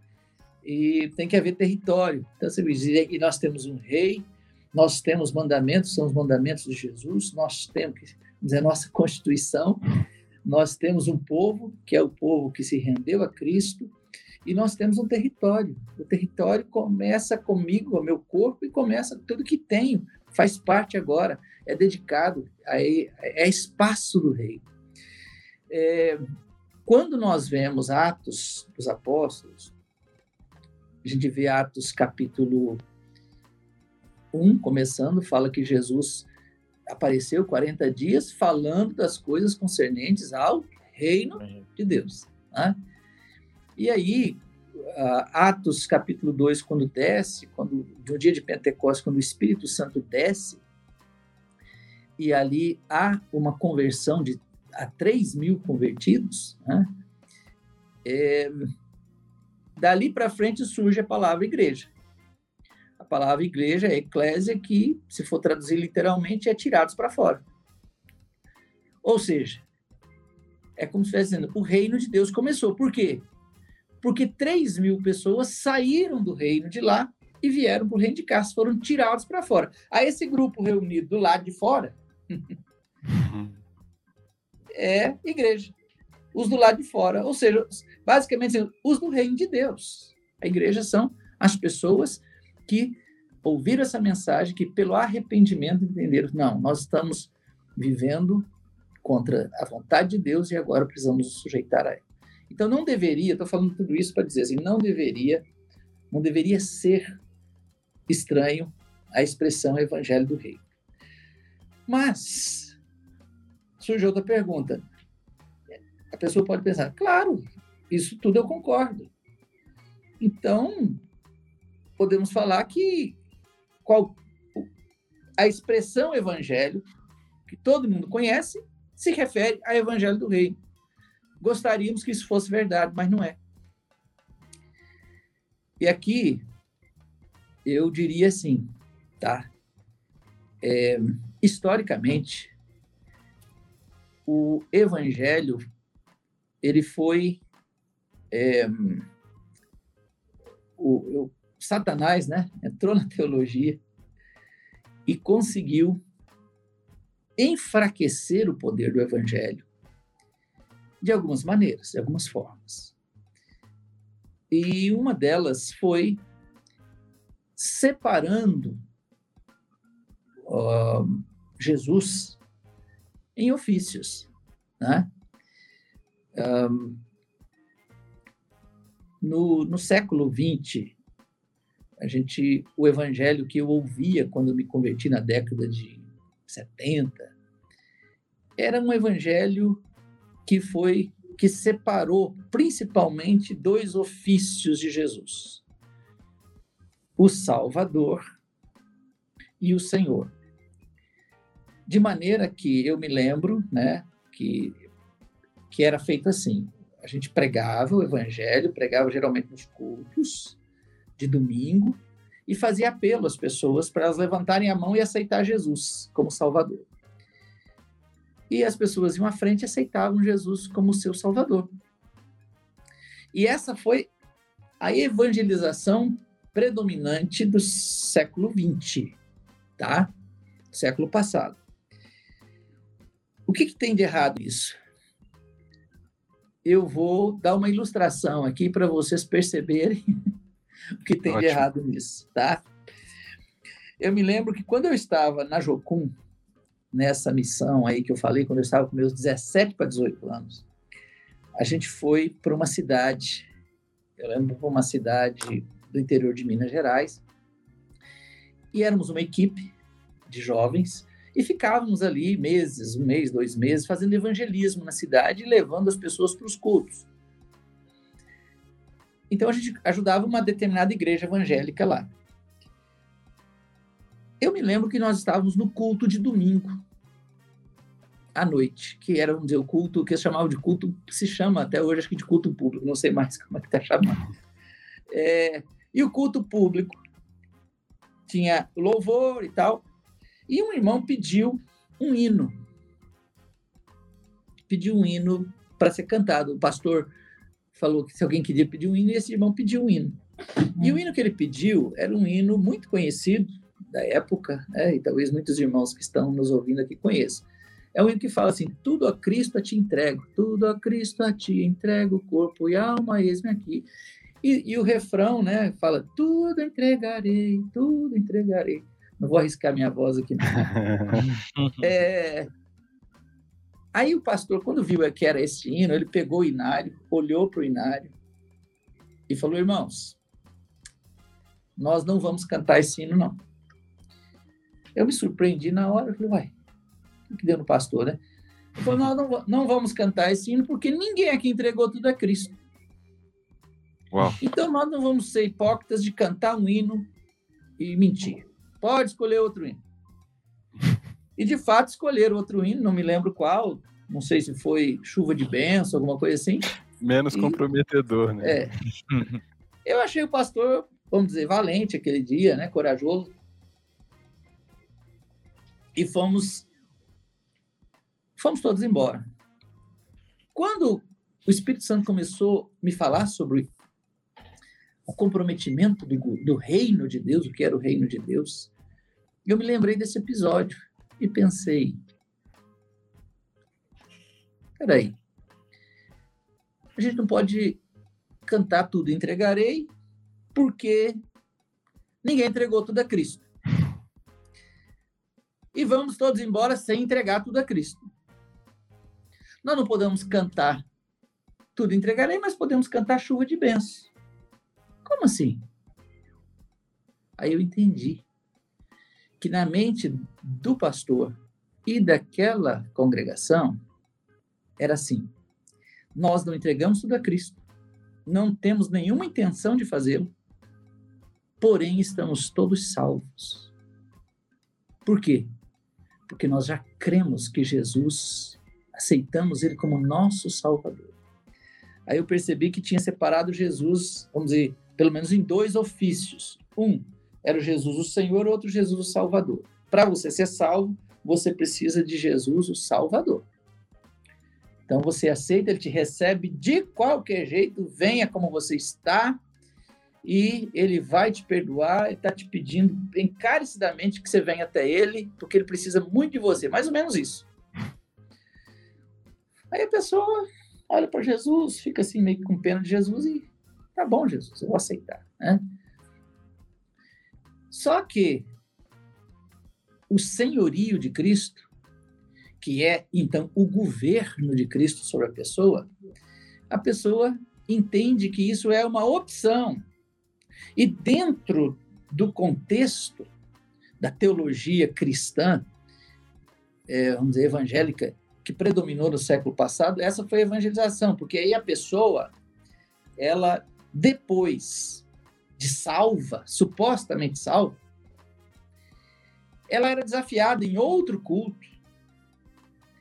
E tem que haver território. Então você diz, e nós temos um rei, nós temos mandamentos, são os mandamentos de Jesus, nós temos dizer a nossa constituição, nós temos um povo que é o povo que se rendeu a Cristo, e nós temos um território. O território começa comigo, o meu corpo, e começa tudo que tenho, faz parte agora, é dedicado, a, é espaço do rei. É, quando nós vemos Atos dos Apóstolos, a gente vê Atos capítulo 1, começando, fala que Jesus apareceu 40 dias falando das coisas concernentes ao reino de Deus. Né? E aí, Atos capítulo 2, quando desce, quando, no dia de Pentecostes, quando o Espírito Santo desce, e ali há uma conversão de a 3 mil convertidos, né? é, dali para frente surge a palavra igreja. A palavra igreja é eclésia, que, se for traduzir literalmente, é tirados para fora. Ou seja, é como se estivesse dizendo, o reino de Deus começou. Por quê? porque 3 mil pessoas saíram do reino de lá e vieram para o reino de cá, foram tirados para fora. A esse grupo reunido do lado de fora é igreja. Os do lado de fora, ou seja, basicamente os do reino de Deus. A igreja são as pessoas que ouviram essa mensagem, que pelo arrependimento entenderam, não, nós estamos vivendo contra a vontade de Deus e agora precisamos nos sujeitar a ela. Então não deveria, estou falando tudo isso para dizer assim, não deveria, não deveria ser estranho a expressão Evangelho do Rei. Mas surge outra pergunta. A pessoa pode pensar, claro, isso tudo eu concordo. Então podemos falar que qual, a expressão Evangelho que todo mundo conhece se refere ao Evangelho do Rei gostaríamos que isso fosse verdade, mas não é. E aqui eu diria assim, tá? É, historicamente, o Evangelho ele foi é, o, o, Satanás, né? Entrou na teologia e conseguiu enfraquecer o poder do Evangelho de algumas maneiras, de algumas formas. E uma delas foi separando uh, Jesus em ofícios. Né? Um, no, no século XX, a gente, o evangelho que eu ouvia quando me converti na década de 70 era um evangelho que foi que separou principalmente dois ofícios de Jesus: o Salvador e o Senhor. De maneira que eu me lembro, né, que que era feito assim: a gente pregava o evangelho, pregava geralmente nos cultos de domingo e fazia apelo às pessoas para elas levantarem a mão e aceitar Jesus como Salvador e as pessoas iam à frente e aceitavam Jesus como seu Salvador. E essa foi a evangelização predominante do século XX, tá? Século passado. O que, que tem de errado nisso? Eu vou dar uma ilustração aqui para vocês perceberem o que tem Ótimo. de errado nisso, tá? Eu me lembro que quando eu estava na Jocum, nessa missão aí que eu falei, quando eu estava com meus 17 para 18 anos, a gente foi para uma cidade, eu lembro para uma cidade do interior de Minas Gerais, e éramos uma equipe de jovens e ficávamos ali meses, um mês, dois meses, fazendo evangelismo na cidade e levando as pessoas para os cultos. Então a gente ajudava uma determinada igreja evangélica lá. Eu me lembro que nós estávamos no culto de domingo à noite, que era, vamos dizer, o culto que se chamava de culto, se chama até hoje, acho que de culto público, não sei mais como é que está chamando. É, e o culto público tinha louvor e tal, e um irmão pediu um hino. Pediu um hino para ser cantado. O pastor falou que se alguém queria pedir um hino, esse irmão pediu um hino. E o hino que ele pediu era um hino muito conhecido da época, né? e talvez muitos irmãos que estão nos ouvindo aqui conheçam. É um hino que fala assim: Tudo a Cristo a te entrego, tudo a Cristo a te entrego, corpo e alma, eis-me aqui. E, e, o refrão, né, fala: Tudo entregarei, tudo entregarei. Não vou arriscar minha voz aqui. é... Aí o pastor, quando viu que era esse hino, ele pegou o inário, olhou para o inário e falou: Irmãos, nós não vamos cantar esse hino, não. Eu me surpreendi na hora, falei: Uai, o que deu no pastor, né? Ele falou: Nós não, não vamos cantar esse hino porque ninguém aqui entregou tudo a Cristo. Uau. Então nós não vamos ser hipócritas de cantar um hino e mentir. Pode escolher outro hino. E de fato escolheram outro hino, não me lembro qual, não sei se foi Chuva de Benção, alguma coisa assim. Menos e, comprometedor, né? É. Eu achei o pastor, vamos dizer, valente aquele dia, né? Corajoso. E fomos fomos todos embora. Quando o Espírito Santo começou a me falar sobre o comprometimento do, do reino de Deus, o que era o reino de Deus, eu me lembrei desse episódio e pensei: peraí, a gente não pode cantar tudo entregarei, porque ninguém entregou tudo a Cristo. E vamos todos embora sem entregar tudo a Cristo. Nós não podemos cantar tudo entregarei, mas podemos cantar chuva de bênçãos. Como assim? Aí eu entendi que na mente do pastor e daquela congregação era assim: nós não entregamos tudo a Cristo, não temos nenhuma intenção de fazê-lo, porém estamos todos salvos. Por quê? Porque nós já cremos que Jesus, aceitamos Ele como nosso Salvador. Aí eu percebi que tinha separado Jesus, vamos dizer, pelo menos em dois ofícios. Um era o Jesus o Senhor, outro Jesus o Salvador. Para você ser salvo, você precisa de Jesus o Salvador. Então você aceita, ele te recebe de qualquer jeito, venha como você está, e ele vai te perdoar, ele está te pedindo encarecidamente que você venha até ele, porque ele precisa muito de você, mais ou menos isso. Aí a pessoa olha para Jesus, fica assim meio com pena de Jesus e tá bom, Jesus, eu vou aceitar, né? Só que o senhorio de Cristo, que é então o governo de Cristo sobre a pessoa, a pessoa entende que isso é uma opção. E dentro do contexto da teologia cristã, é, vamos dizer, evangélica, que predominou no século passado, essa foi a evangelização, porque aí a pessoa, ela, depois de salva, supostamente salva, ela era desafiada em outro culto.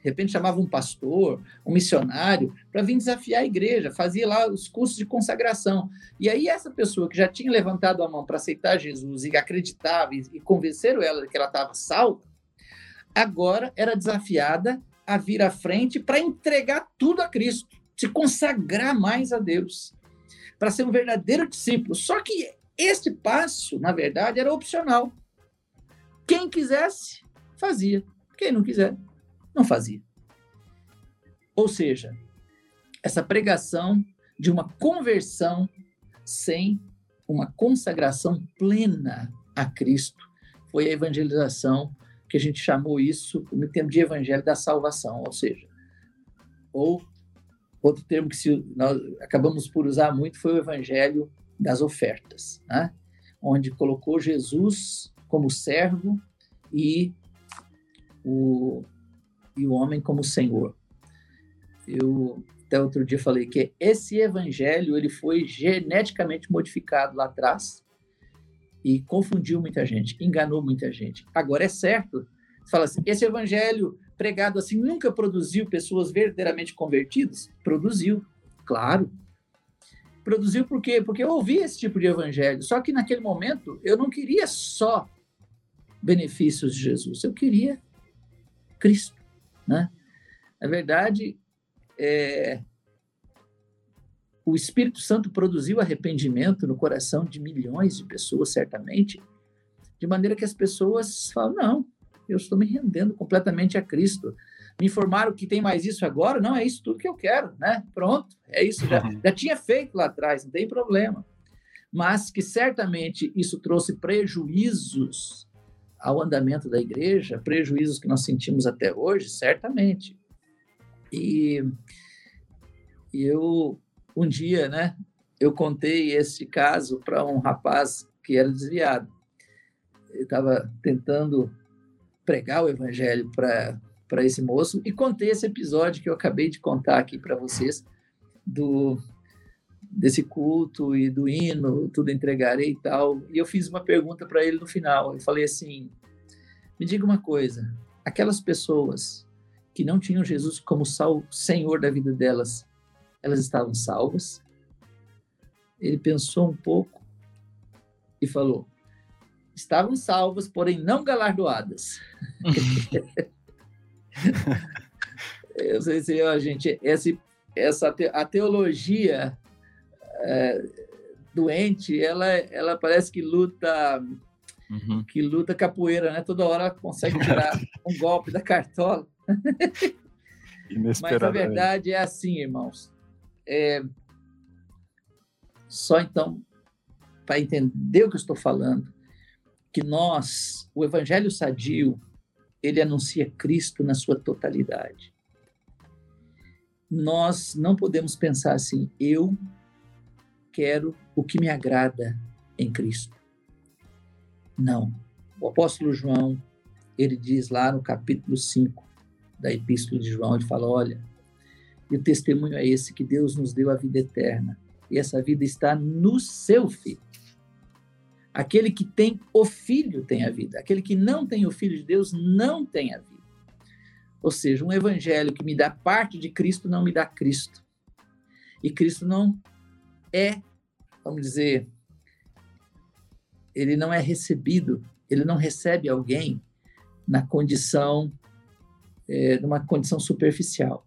De repente chamava um pastor, um missionário, para vir desafiar a igreja, fazia lá os cursos de consagração. E aí essa pessoa que já tinha levantado a mão para aceitar Jesus e acreditava e, convenceram ela que ela estava salva, agora era desafiada a vir à frente para entregar tudo a Cristo, se consagrar mais a Deus para ser um verdadeiro discípulo. Só que este passo, na verdade, era opcional. Quem quisesse, fazia. Quem não quiser, não fazia. Ou seja, essa pregação de uma conversão sem uma consagração plena a Cristo foi a evangelização que a gente chamou isso no tempo de evangelho da salvação, ou seja, ou outro termo que se, nós acabamos por usar muito foi o evangelho das ofertas, né? onde colocou Jesus como servo e o, e o homem como senhor. Eu até outro dia falei que esse evangelho ele foi geneticamente modificado lá atrás e confundiu muita gente, enganou muita gente. Agora é certo, você fala assim, esse evangelho pregado assim nunca produziu pessoas verdadeiramente convertidas? Produziu, claro. Produziu por quê? Porque eu ouvi esse tipo de evangelho, só que naquele momento eu não queria só benefícios de Jesus, eu queria Cristo, né? Na verdade, é, o Espírito Santo produziu arrependimento no coração de milhões de pessoas, certamente, de maneira que as pessoas falam: não, eu estou me rendendo completamente a Cristo. Me informaram que tem mais isso agora? Não, é isso tudo que eu quero, né? Pronto, é isso. Já, já tinha feito lá atrás, não tem problema. Mas que certamente isso trouxe prejuízos ao andamento da igreja, prejuízos que nós sentimos até hoje, certamente. E, e eu, um dia, né, eu contei esse caso para um rapaz que era desviado. Ele estava tentando pregar o evangelho para esse moço e contei esse episódio que eu acabei de contar aqui para vocês do desse culto e do hino, tudo entregarei e tal. E eu fiz uma pergunta para ele no final. Eu falei assim: "Me diga uma coisa, aquelas pessoas que não tinham Jesus como sal, Senhor da vida delas, elas estavam salvas?" Ele pensou um pouco e falou: estavam salvas, porém não galardoadas. Eu sei se a gente essa essa a teologia é, doente, ela ela parece que luta uhum. que luta capoeira, né? Toda hora consegue tirar um golpe da cartola. Mas a verdade é assim, irmãos. É, só então para entender o que eu estou falando, que nós, o evangelho sadio, ele anuncia Cristo na sua totalidade. Nós não podemos pensar assim, eu quero o que me agrada em Cristo. Não. O apóstolo João, ele diz lá no capítulo 5 da epístola de João, ele fala, olha, e o testemunho é esse, que Deus nos deu a vida eterna, e essa vida está no seu Filho. Aquele que tem o Filho tem a vida. Aquele que não tem o Filho de Deus não tem a vida. Ou seja, um evangelho que me dá parte de Cristo não me dá Cristo. E Cristo não é, vamos dizer, ele não é recebido, ele não recebe alguém na condição, é, numa condição superficial.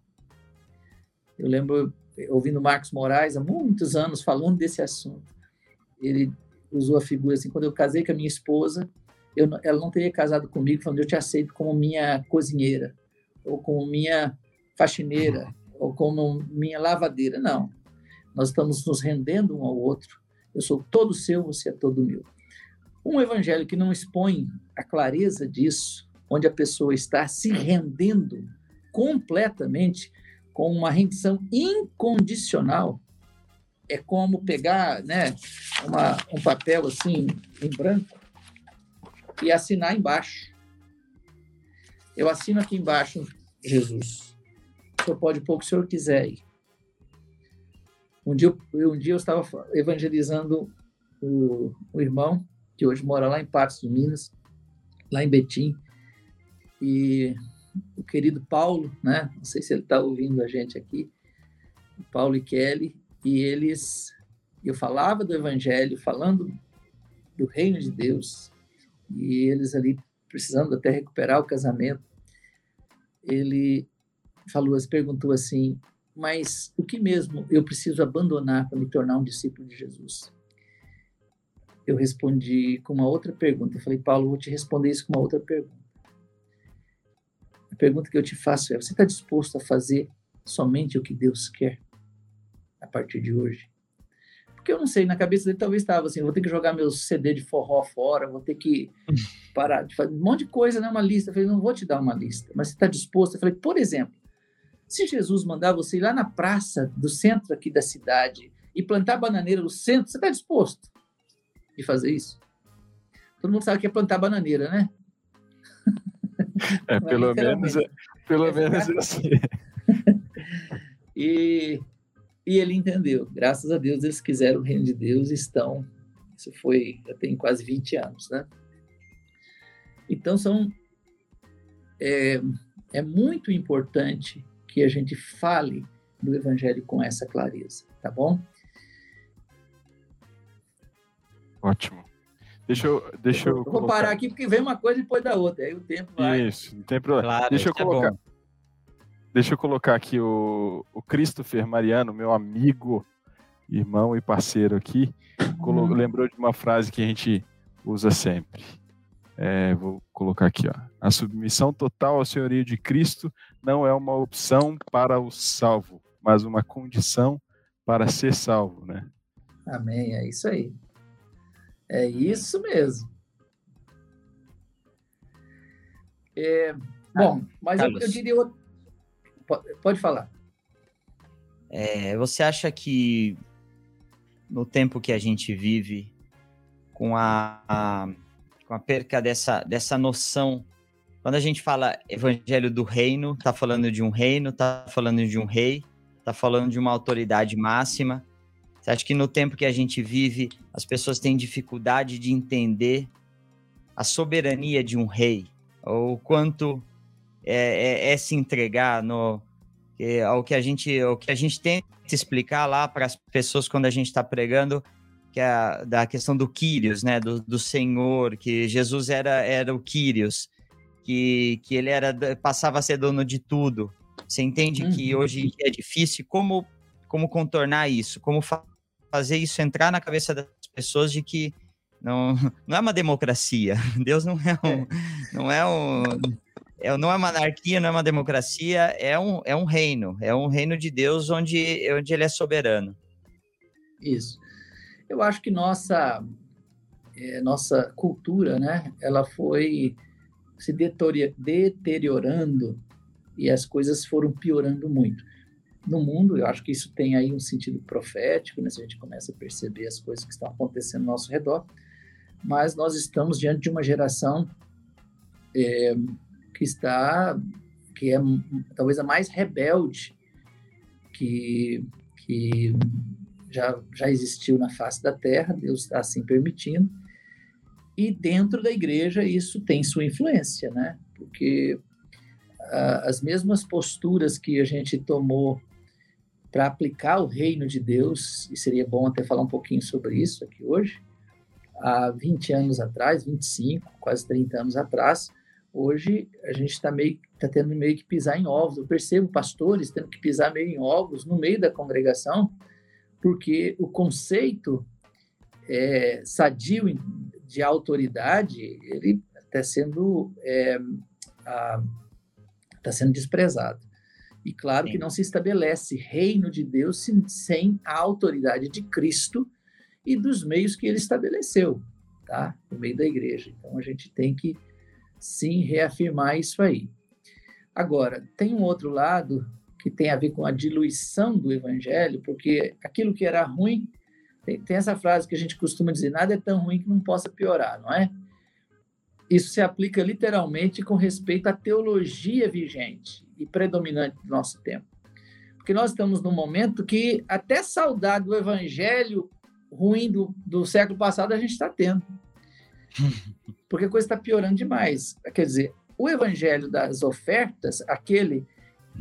Eu lembro ouvindo Marcos Moraes há muitos anos falando desse assunto. Ele usou a figura assim, quando eu casei com a minha esposa, eu, ela não teria casado comigo falando, eu te aceito como minha cozinheira, ou como minha faxineira, ou como minha lavadeira. Não. Nós estamos nos rendendo um ao outro. Eu sou todo seu, você é todo meu. Um evangelho que não expõe a clareza disso, onde a pessoa está se rendendo completamente, com uma rendição incondicional, é como pegar né, uma, um papel assim em branco e assinar embaixo. Eu assino aqui embaixo, Jesus. O senhor pode pôr o que o senhor quiser aí. Um dia, um dia eu estava evangelizando o, o irmão, que hoje mora lá em Patos de Minas, lá em Betim, e o querido Paulo, né? Não sei se ele está ouvindo a gente aqui, Paulo e Kelly, e eles, eu falava do Evangelho, falando do reino de Deus, e eles ali precisando até recuperar o casamento, ele falou, perguntou assim, mas o que mesmo eu preciso abandonar para me tornar um discípulo de Jesus? eu respondi com uma outra pergunta. Eu falei, Paulo, vou te responder isso com uma outra pergunta. A pergunta que eu te faço é: você está disposto a fazer somente o que Deus quer a partir de hoje? Porque eu não sei, na cabeça dele talvez estava assim: vou ter que jogar meus CD de forró fora, vou ter que parar de fazer um monte de coisa, né? Uma lista. Eu falei: não vou te dar uma lista, mas você está disposto? Eu falei: por exemplo, se Jesus mandar você ir lá na praça do centro aqui da cidade e plantar bananeira no centro, você está disposto de fazer isso? Todo mundo sabe que é plantar bananeira, né? É, pelo menos, é, pelo é menos assim. e, e ele entendeu. Graças a Deus, eles quiseram o reino de Deus e estão. Isso foi, já tem quase 20 anos, né? Então, são. É, é muito importante que a gente fale do Evangelho com essa clareza, tá bom? Ótimo. Deixa eu. Deixa eu, eu vou parar aqui porque vem uma coisa depois da outra, aí o tempo vai. Isso, não tem problema. Claro, deixa eu é colocar. É deixa eu colocar aqui o, o Christopher Mariano, meu amigo, irmão e parceiro aqui, uhum. lembrou de uma frase que a gente usa sempre. É, vou colocar aqui, ó. A submissão total ao senhorio de Cristo não é uma opção para o salvo, mas uma condição para ser salvo, né? Amém, é isso aí. É isso mesmo. É, bom, mas eu, eu, diria. Pode, falar. É, você acha que no tempo que a gente vive, com a, a, com a perca dessa, dessa noção, quando a gente fala evangelho do reino, está falando de um reino, está falando de um rei, está falando de uma autoridade máxima, você acha que no tempo que a gente vive, as pessoas têm dificuldade de entender a soberania de um rei? Ou quanto é, é, é se entregar no, é, ao que a gente, ao que a gente tenta explicar lá para as pessoas quando a gente está pregando, que é da questão do Quírios, né, do, do Senhor, que Jesus era, era o Quírios, que, que ele era passava a ser dono de tudo. Você entende uhum. que hoje é difícil? Como como contornar isso, como fa fazer isso entrar na cabeça das pessoas de que não, não é uma democracia. Deus não é um, não é um, é, não é uma anarquia, não é uma democracia, é um, é um reino, é um reino de Deus onde, onde ele é soberano. Isso. Eu acho que nossa é, nossa cultura, né, ela foi se deteriorando e as coisas foram piorando muito no mundo. Eu acho que isso tem aí um sentido profético, né? Se a gente começa a perceber as coisas que estão acontecendo ao nosso redor. Mas nós estamos diante de uma geração é, que está, que é talvez a mais rebelde que, que já, já existiu na face da Terra, Deus está assim permitindo. E dentro da igreja isso tem sua influência, né? Porque as mesmas posturas que a gente tomou para aplicar o reino de Deus, e seria bom até falar um pouquinho sobre isso aqui hoje, há 20 anos atrás, 25, quase 30 anos atrás, hoje a gente está meio tá tendo meio que pisar em ovos. Eu percebo pastores tendo que pisar meio em ovos no meio da congregação, porque o conceito é, sadio de autoridade ele está sendo é, está sendo desprezado. E claro Sim. que não se estabelece reino de Deus sem a autoridade de Cristo e dos meios que ele estabeleceu, tá? No meio da igreja. Então a gente tem que sim reafirmar isso aí. Agora, tem um outro lado que tem a ver com a diluição do evangelho, porque aquilo que era ruim, tem, tem essa frase que a gente costuma dizer: nada é tão ruim que não possa piorar, não é? Isso se aplica literalmente com respeito à teologia vigente e predominante do nosso tempo. Porque nós estamos num momento que até saudade do evangelho ruim do, do século passado a gente está tendo. Porque a coisa está piorando demais. Quer dizer, o evangelho das ofertas, aquele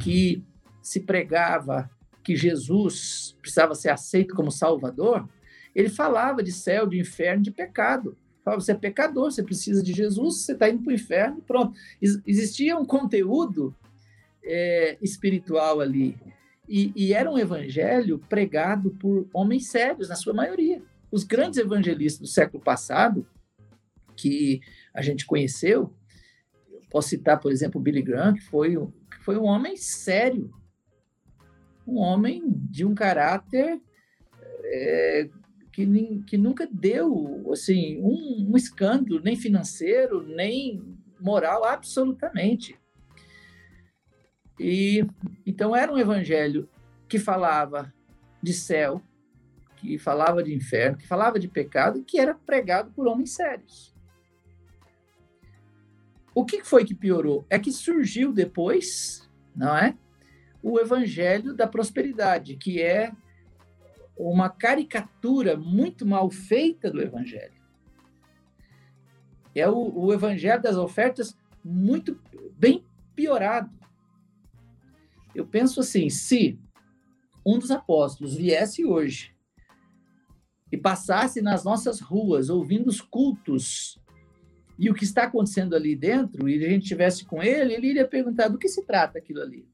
que se pregava que Jesus precisava ser aceito como Salvador, ele falava de céu, de inferno, de pecado. Falava, você é pecador, você precisa de Jesus, você está indo para o inferno, pronto. Existia um conteúdo é, espiritual ali. E, e, era um evangelho pregado por homens sérios, na sua maioria. os grandes evangelistas do século passado, que a gente conheceu, posso citar, por exemplo, Billy Graham, que foi, que foi um homem sério, um homem de um caráter é, que, que nunca deu assim um, um escândalo, nem financeiro, nem moral, absolutamente. E então era um evangelho que falava de céu, que falava de inferno, que falava de pecado, que era pregado por homens sérios. O que foi que piorou? É que surgiu depois, não é? O evangelho da prosperidade, que é uma caricatura muito mal feita do evangelho. É o, o evangelho das ofertas muito bem piorado. Eu penso assim, se um dos apóstolos viesse hoje e passasse nas nossas ruas ouvindo os cultos e o que está acontecendo ali dentro, e a gente estivesse com ele, ele iria perguntar do que se trata aquilo ali.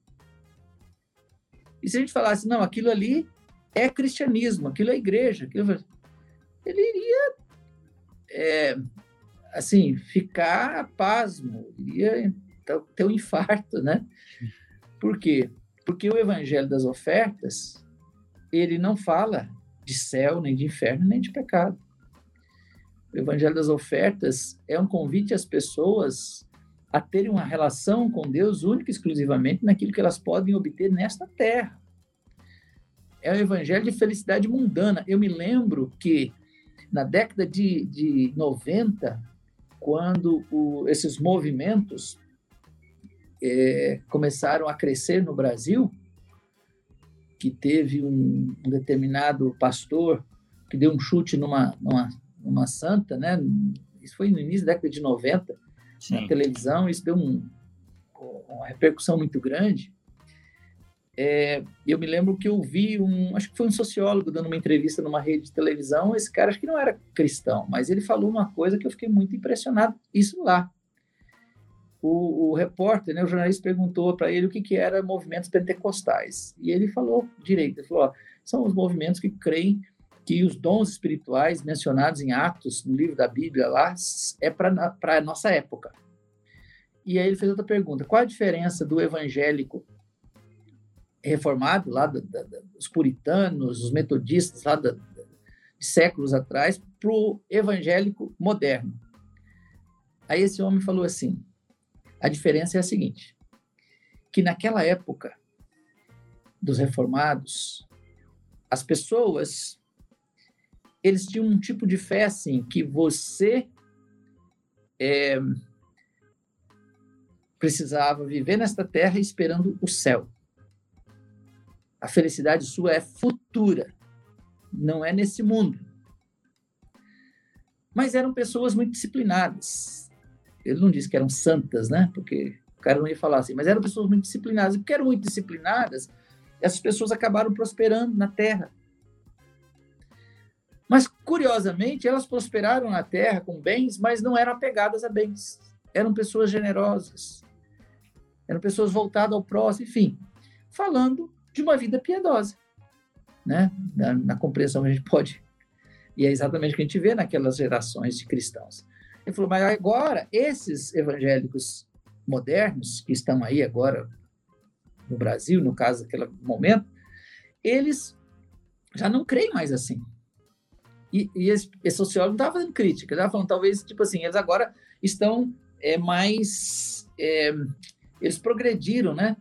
E se a gente falasse, não, aquilo ali é cristianismo, aquilo é igreja, aquilo... ele iria, é, assim, ficar pasmo, iria ter um infarto, né? Por quê? Porque o evangelho das ofertas, ele não fala de céu, nem de inferno, nem de pecado. O evangelho das ofertas é um convite às pessoas a terem uma relação com Deus única e exclusivamente naquilo que elas podem obter nesta terra é o evangelho de felicidade mundana. Eu me lembro que na década de, de 90, quando o, esses movimentos é, começaram a crescer no Brasil, que teve um, um, determinado pastor que deu um chute numa, numa, numa santa, né? Isso foi no início da década de 90, Sim. na televisão, isso deu um, uma repercussão muito grande. É, eu me lembro que eu vi um, acho que foi um sociólogo dando uma entrevista numa rede de televisão. Esse cara acho que não era cristão, mas ele falou uma coisa que eu fiquei muito impressionado. Isso lá. O, o repórter, né, o jornalista perguntou para ele o que, que era movimentos pentecostais. E ele falou direito: ele falou, ó, são os movimentos que creem que os dons espirituais mencionados em Atos, no livro da Bíblia lá, é para a nossa época. E aí ele fez outra pergunta: qual a diferença do evangélico reformado, lá da, da, dos puritanos, os metodistas, lá da, de séculos atrás, para o evangélico moderno. Aí esse homem falou assim: a diferença é a seguinte, que naquela época dos reformados, as pessoas eles tinham um tipo de fé assim que você é, precisava viver nesta terra esperando o céu. A felicidade sua é futura, não é nesse mundo. Mas eram pessoas muito disciplinadas. Ele não disse que eram santas, né? Porque o cara não ia falar assim, mas eram pessoas muito disciplinadas. E porque eram muito disciplinadas, essas pessoas acabaram prosperando na terra. Curiosamente, elas prosperaram na terra com bens, mas não eram apegadas a bens. Eram pessoas generosas. Eram pessoas voltadas ao próximo, enfim. Falando de uma vida piedosa, né? Na, na compreensão que a gente pode. E é exatamente o que a gente vê naquelas gerações de cristãos. Ele falou, mas agora, esses evangélicos modernos, que estão aí agora no Brasil, no caso daquele momento, eles já não creem mais assim. E, e esse, esse, sociólogo não estava fazendo crítica, estava falando, talvez, tipo assim, eles agora estão é, mais. É, eles progrediram, né?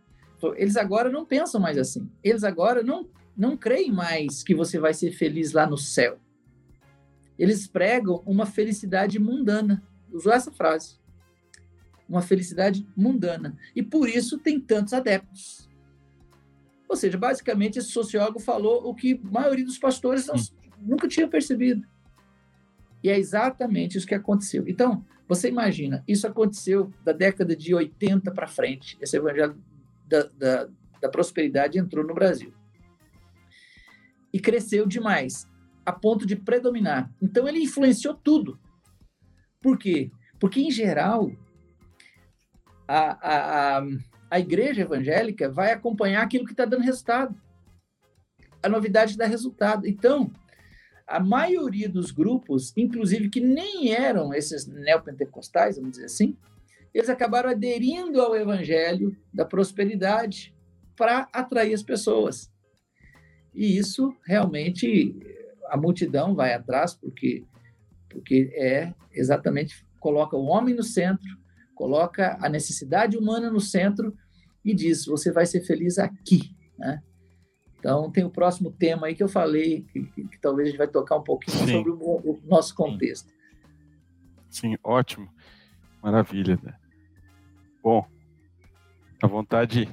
Eles agora não pensam mais assim. Eles agora não, não creem mais que você vai ser feliz lá no céu. Eles pregam uma felicidade mundana. Usou essa frase. Uma felicidade mundana. E por isso tem tantos adeptos. Ou seja, basicamente, esse sociólogo falou o que a maioria dos pastores não, nunca tinha percebido. E é exatamente isso que aconteceu. Então, você imagina, isso aconteceu da década de 80 para frente. Esse evangelho da, da, da prosperidade entrou no Brasil. E cresceu demais, a ponto de predominar. Então, ele influenciou tudo. Por quê? Porque, em geral, a, a, a igreja evangélica vai acompanhar aquilo que está dando resultado. A novidade dá resultado. Então, a maioria dos grupos, inclusive que nem eram esses neopentecostais, vamos dizer assim, eles acabaram aderindo ao evangelho da prosperidade para atrair as pessoas. E isso realmente a multidão vai atrás porque porque é exatamente coloca o homem no centro, coloca a necessidade humana no centro e diz: você vai ser feliz aqui, né? Então, tem o próximo tema aí que eu falei, que, que, que talvez a gente vai tocar um pouquinho Sim. sobre o, o, nosso contexto. Sim, ótimo. Maravilha. Né? Bom, a vontade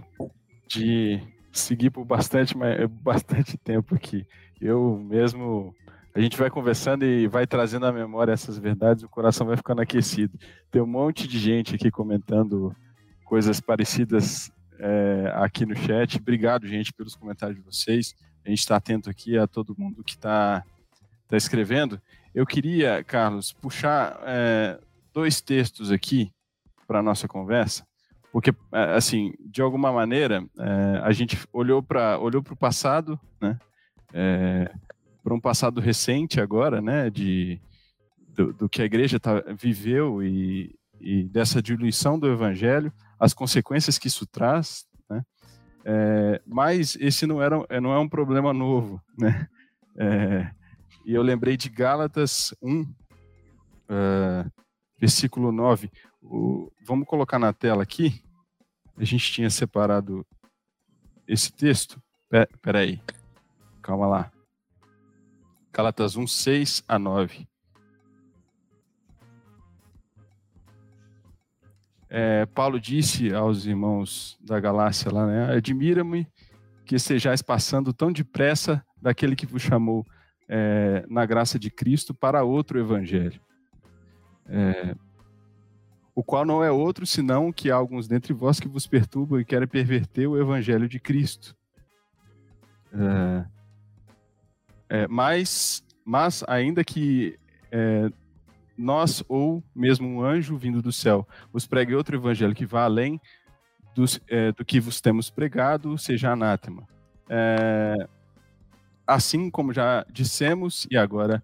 de seguir por bastante, bastante tempo aqui. Eu mesmo, a gente vai conversando e vai trazendo à memória essas verdades, o coração vai ficando aquecido. Tem um monte de gente aqui comentando coisas parecidas é, aqui no chat. Obrigado, gente, pelos comentários de vocês. A gente está atento aqui a todo mundo que está tá escrevendo. Eu queria, Carlos, puxar é, dois textos aqui para a nossa conversa, porque, é, assim, de alguma maneira, é, a gente olhou para olhou o passado, né? É, para um passado recente agora, né? De, do, do que a igreja tá, viveu e, e dessa diluição do evangelho as consequências que isso traz, né? É, mas esse não, era, é, não é um problema novo, né? É, e eu lembrei de Gálatas 1, uh, é, versículo 9. O, vamos colocar na tela aqui. A gente tinha separado esse texto. Espera aí. Calma lá. Gálatas 1, 6 a 9. É, Paulo disse aos irmãos da Galácia lá, né? Admira-me que estejais passando tão depressa daquele que vos chamou é, na graça de Cristo para outro evangelho. É, o qual não é outro senão que há alguns dentre vós que vos perturbam e querem perverter o evangelho de Cristo. É, é mas, mas ainda que é, nós ou mesmo um anjo vindo do céu vos pregue outro evangelho que vá além dos, é, do que vos temos pregado, seja anátema. É, assim como já dissemos, e agora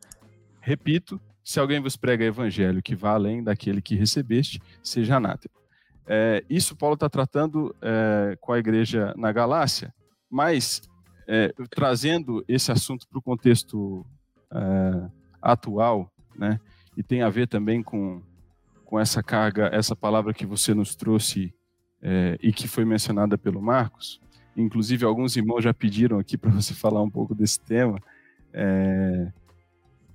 repito, se alguém vos prega evangelho que vá além daquele que recebeste, seja anátema. É, isso Paulo está tratando é, com a igreja na Galácia, mas é, trazendo esse assunto para o contexto atual, né, e tem a ver também com, com essa carga, essa palavra que você nos trouxe é, e que foi mencionada pelo Marcos. Inclusive, alguns irmãos já pediram aqui para você falar um pouco desse tema. É,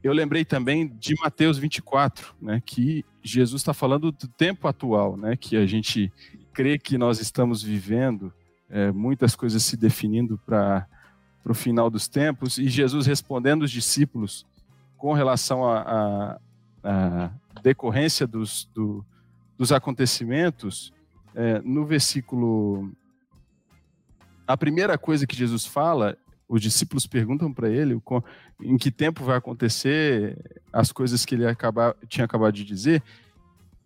eu lembrei também de Mateus 24, né, que Jesus está falando do tempo atual, né, que a gente crê que nós estamos vivendo, é, muitas coisas se definindo para o final dos tempos, e Jesus respondendo os discípulos com relação a, a, a decorrência dos, do, dos acontecimentos, é, no versículo. A primeira coisa que Jesus fala, os discípulos perguntam para ele em que tempo vai acontecer as coisas que ele acaba, tinha acabado de dizer.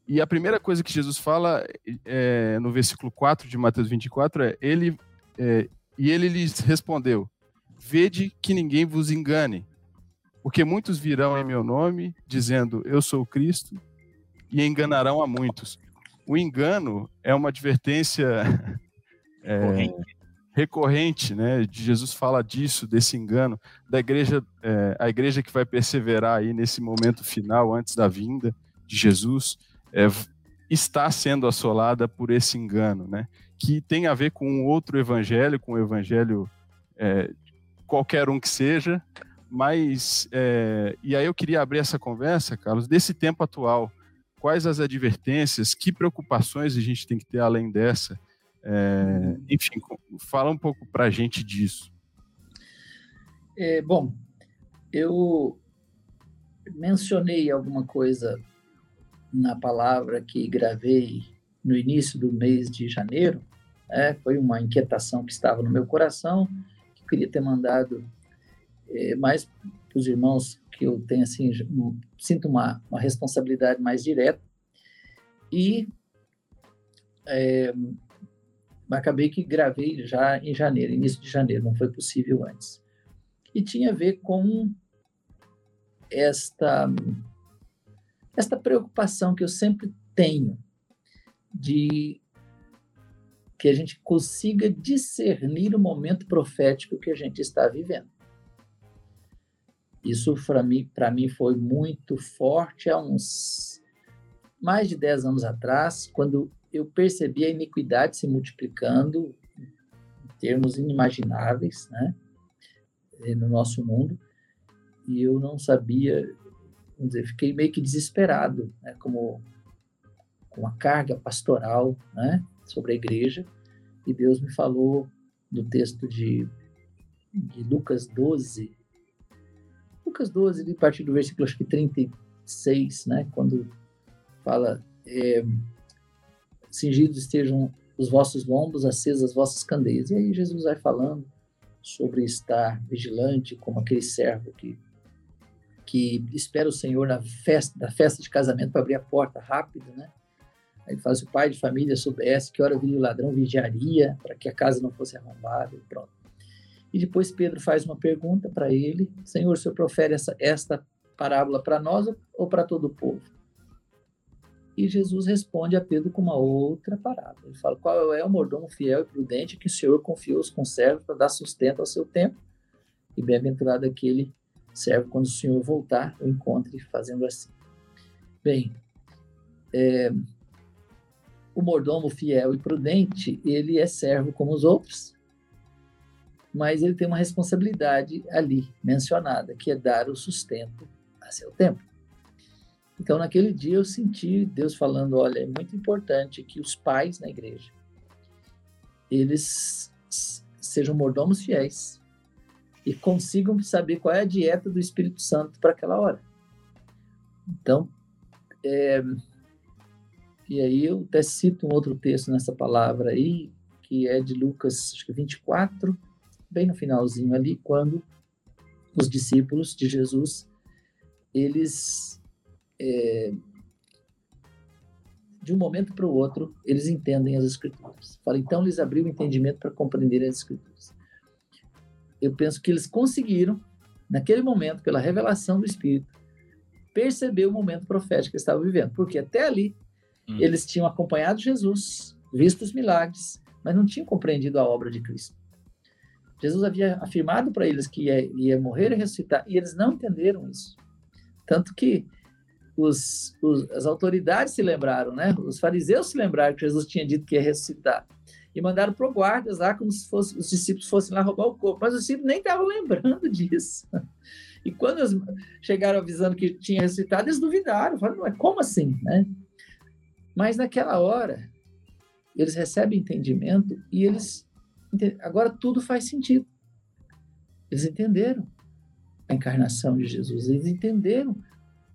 E a primeira coisa que Jesus fala é, no versículo 4 de Mateus 24 é: ele, é, E ele lhes respondeu: Vede que ninguém vos engane, porque muitos virão em meu nome, dizendo, eu sou Cristo, e enganarão a muitos. O engano é uma advertência é, recorrente, né? Jesus fala disso, desse engano, da igreja, é, a igreja que vai perseverar aí nesse momento final, antes da vinda de Jesus, é, está sendo assolada por esse engano, né? Que tem a ver com outro evangelho, com o evangelho é, qualquer um que seja, mas, é, e aí eu queria abrir essa conversa, Carlos, desse tempo atual. Quais as advertências, que preocupações a gente tem que ter além dessa? É, enfim, fala um pouco para a gente disso. É, bom, eu mencionei alguma coisa na palavra que gravei no início do mês de janeiro. É, foi uma inquietação que estava no meu coração, que eu queria ter mandado é, mais para os irmãos que eu tenho assim sinto uma, uma responsabilidade mais direta e é, acabei que gravei já em janeiro, início de janeiro, não foi possível antes. E tinha a ver com esta, esta preocupação que eu sempre tenho de que a gente consiga discernir o momento profético que a gente está vivendo. Isso para mim, mim foi muito forte há uns mais de 10 anos atrás, quando eu percebi a iniquidade se multiplicando em termos inimagináveis, né, no nosso mundo, e eu não sabia, vamos dizer, fiquei meio que desesperado, né, como com uma carga pastoral, né, sobre a igreja, e Deus me falou no texto de, de Lucas 12, Lucas 12, a partir do versículo acho que 36, né, quando fala é, cingidos estejam os vossos lombos, acesas as vossas candeias. E aí Jesus vai falando sobre estar vigilante, como aquele servo que que espera o Senhor na festa, da festa de casamento para abrir a porta rápido, né? Aí ele fala, se o pai de família soubesse que hora viria o ladrão, vigiaria para que a casa não fosse arrombada e pronto. E depois Pedro faz uma pergunta para ele, Senhor, o Senhor profere essa, esta parábola para nós ou para todo o povo? E Jesus responde a Pedro com uma outra parábola. Ele fala: Qual é o mordomo fiel e prudente que o Senhor confiou aos conservos para dar sustento ao seu tempo? E bem-aventurado aquele servo quando o Senhor voltar, o encontre fazendo assim. Bem, é, o mordomo fiel e prudente, ele é servo como os outros, mas ele tem uma responsabilidade ali mencionada, que é dar o sustento a seu tempo. Então, naquele dia, eu senti Deus falando: olha, é muito importante que os pais na igreja eles sejam mordomos fiéis e consigam saber qual é a dieta do Espírito Santo para aquela hora. Então, é, e aí eu até cito um outro texto nessa palavra aí, que é de Lucas acho que 24, bem no finalzinho ali, quando os discípulos de Jesus, eles é, de um momento para o outro, eles entendem as Escrituras. Fala, então lhes abriu o entendimento para compreender as Escrituras. Eu penso que eles conseguiram, naquele momento, pela revelação do Espírito, perceber o momento profético que estavam vivendo. Porque até ali, hum. eles tinham acompanhado Jesus, visto os milagres, mas não tinham compreendido a obra de Cristo. Jesus havia afirmado para eles que ia, ia morrer e ressuscitar, e eles não entenderam isso. Tanto que os, os, as autoridades se lembraram, né? Os fariseus se lembraram que Jesus tinha dito que ia ressuscitar. E mandaram para guardas lá, como se fosse, os discípulos fossem lá roubar o corpo. Mas os discípulos nem estavam lembrando disso. E quando eles chegaram avisando que tinha ressuscitado, eles duvidaram. Falaram, mas como assim? Né? Mas naquela hora, eles recebem entendimento e eles. Agora tudo faz sentido. Eles entenderam a encarnação de Jesus, eles entenderam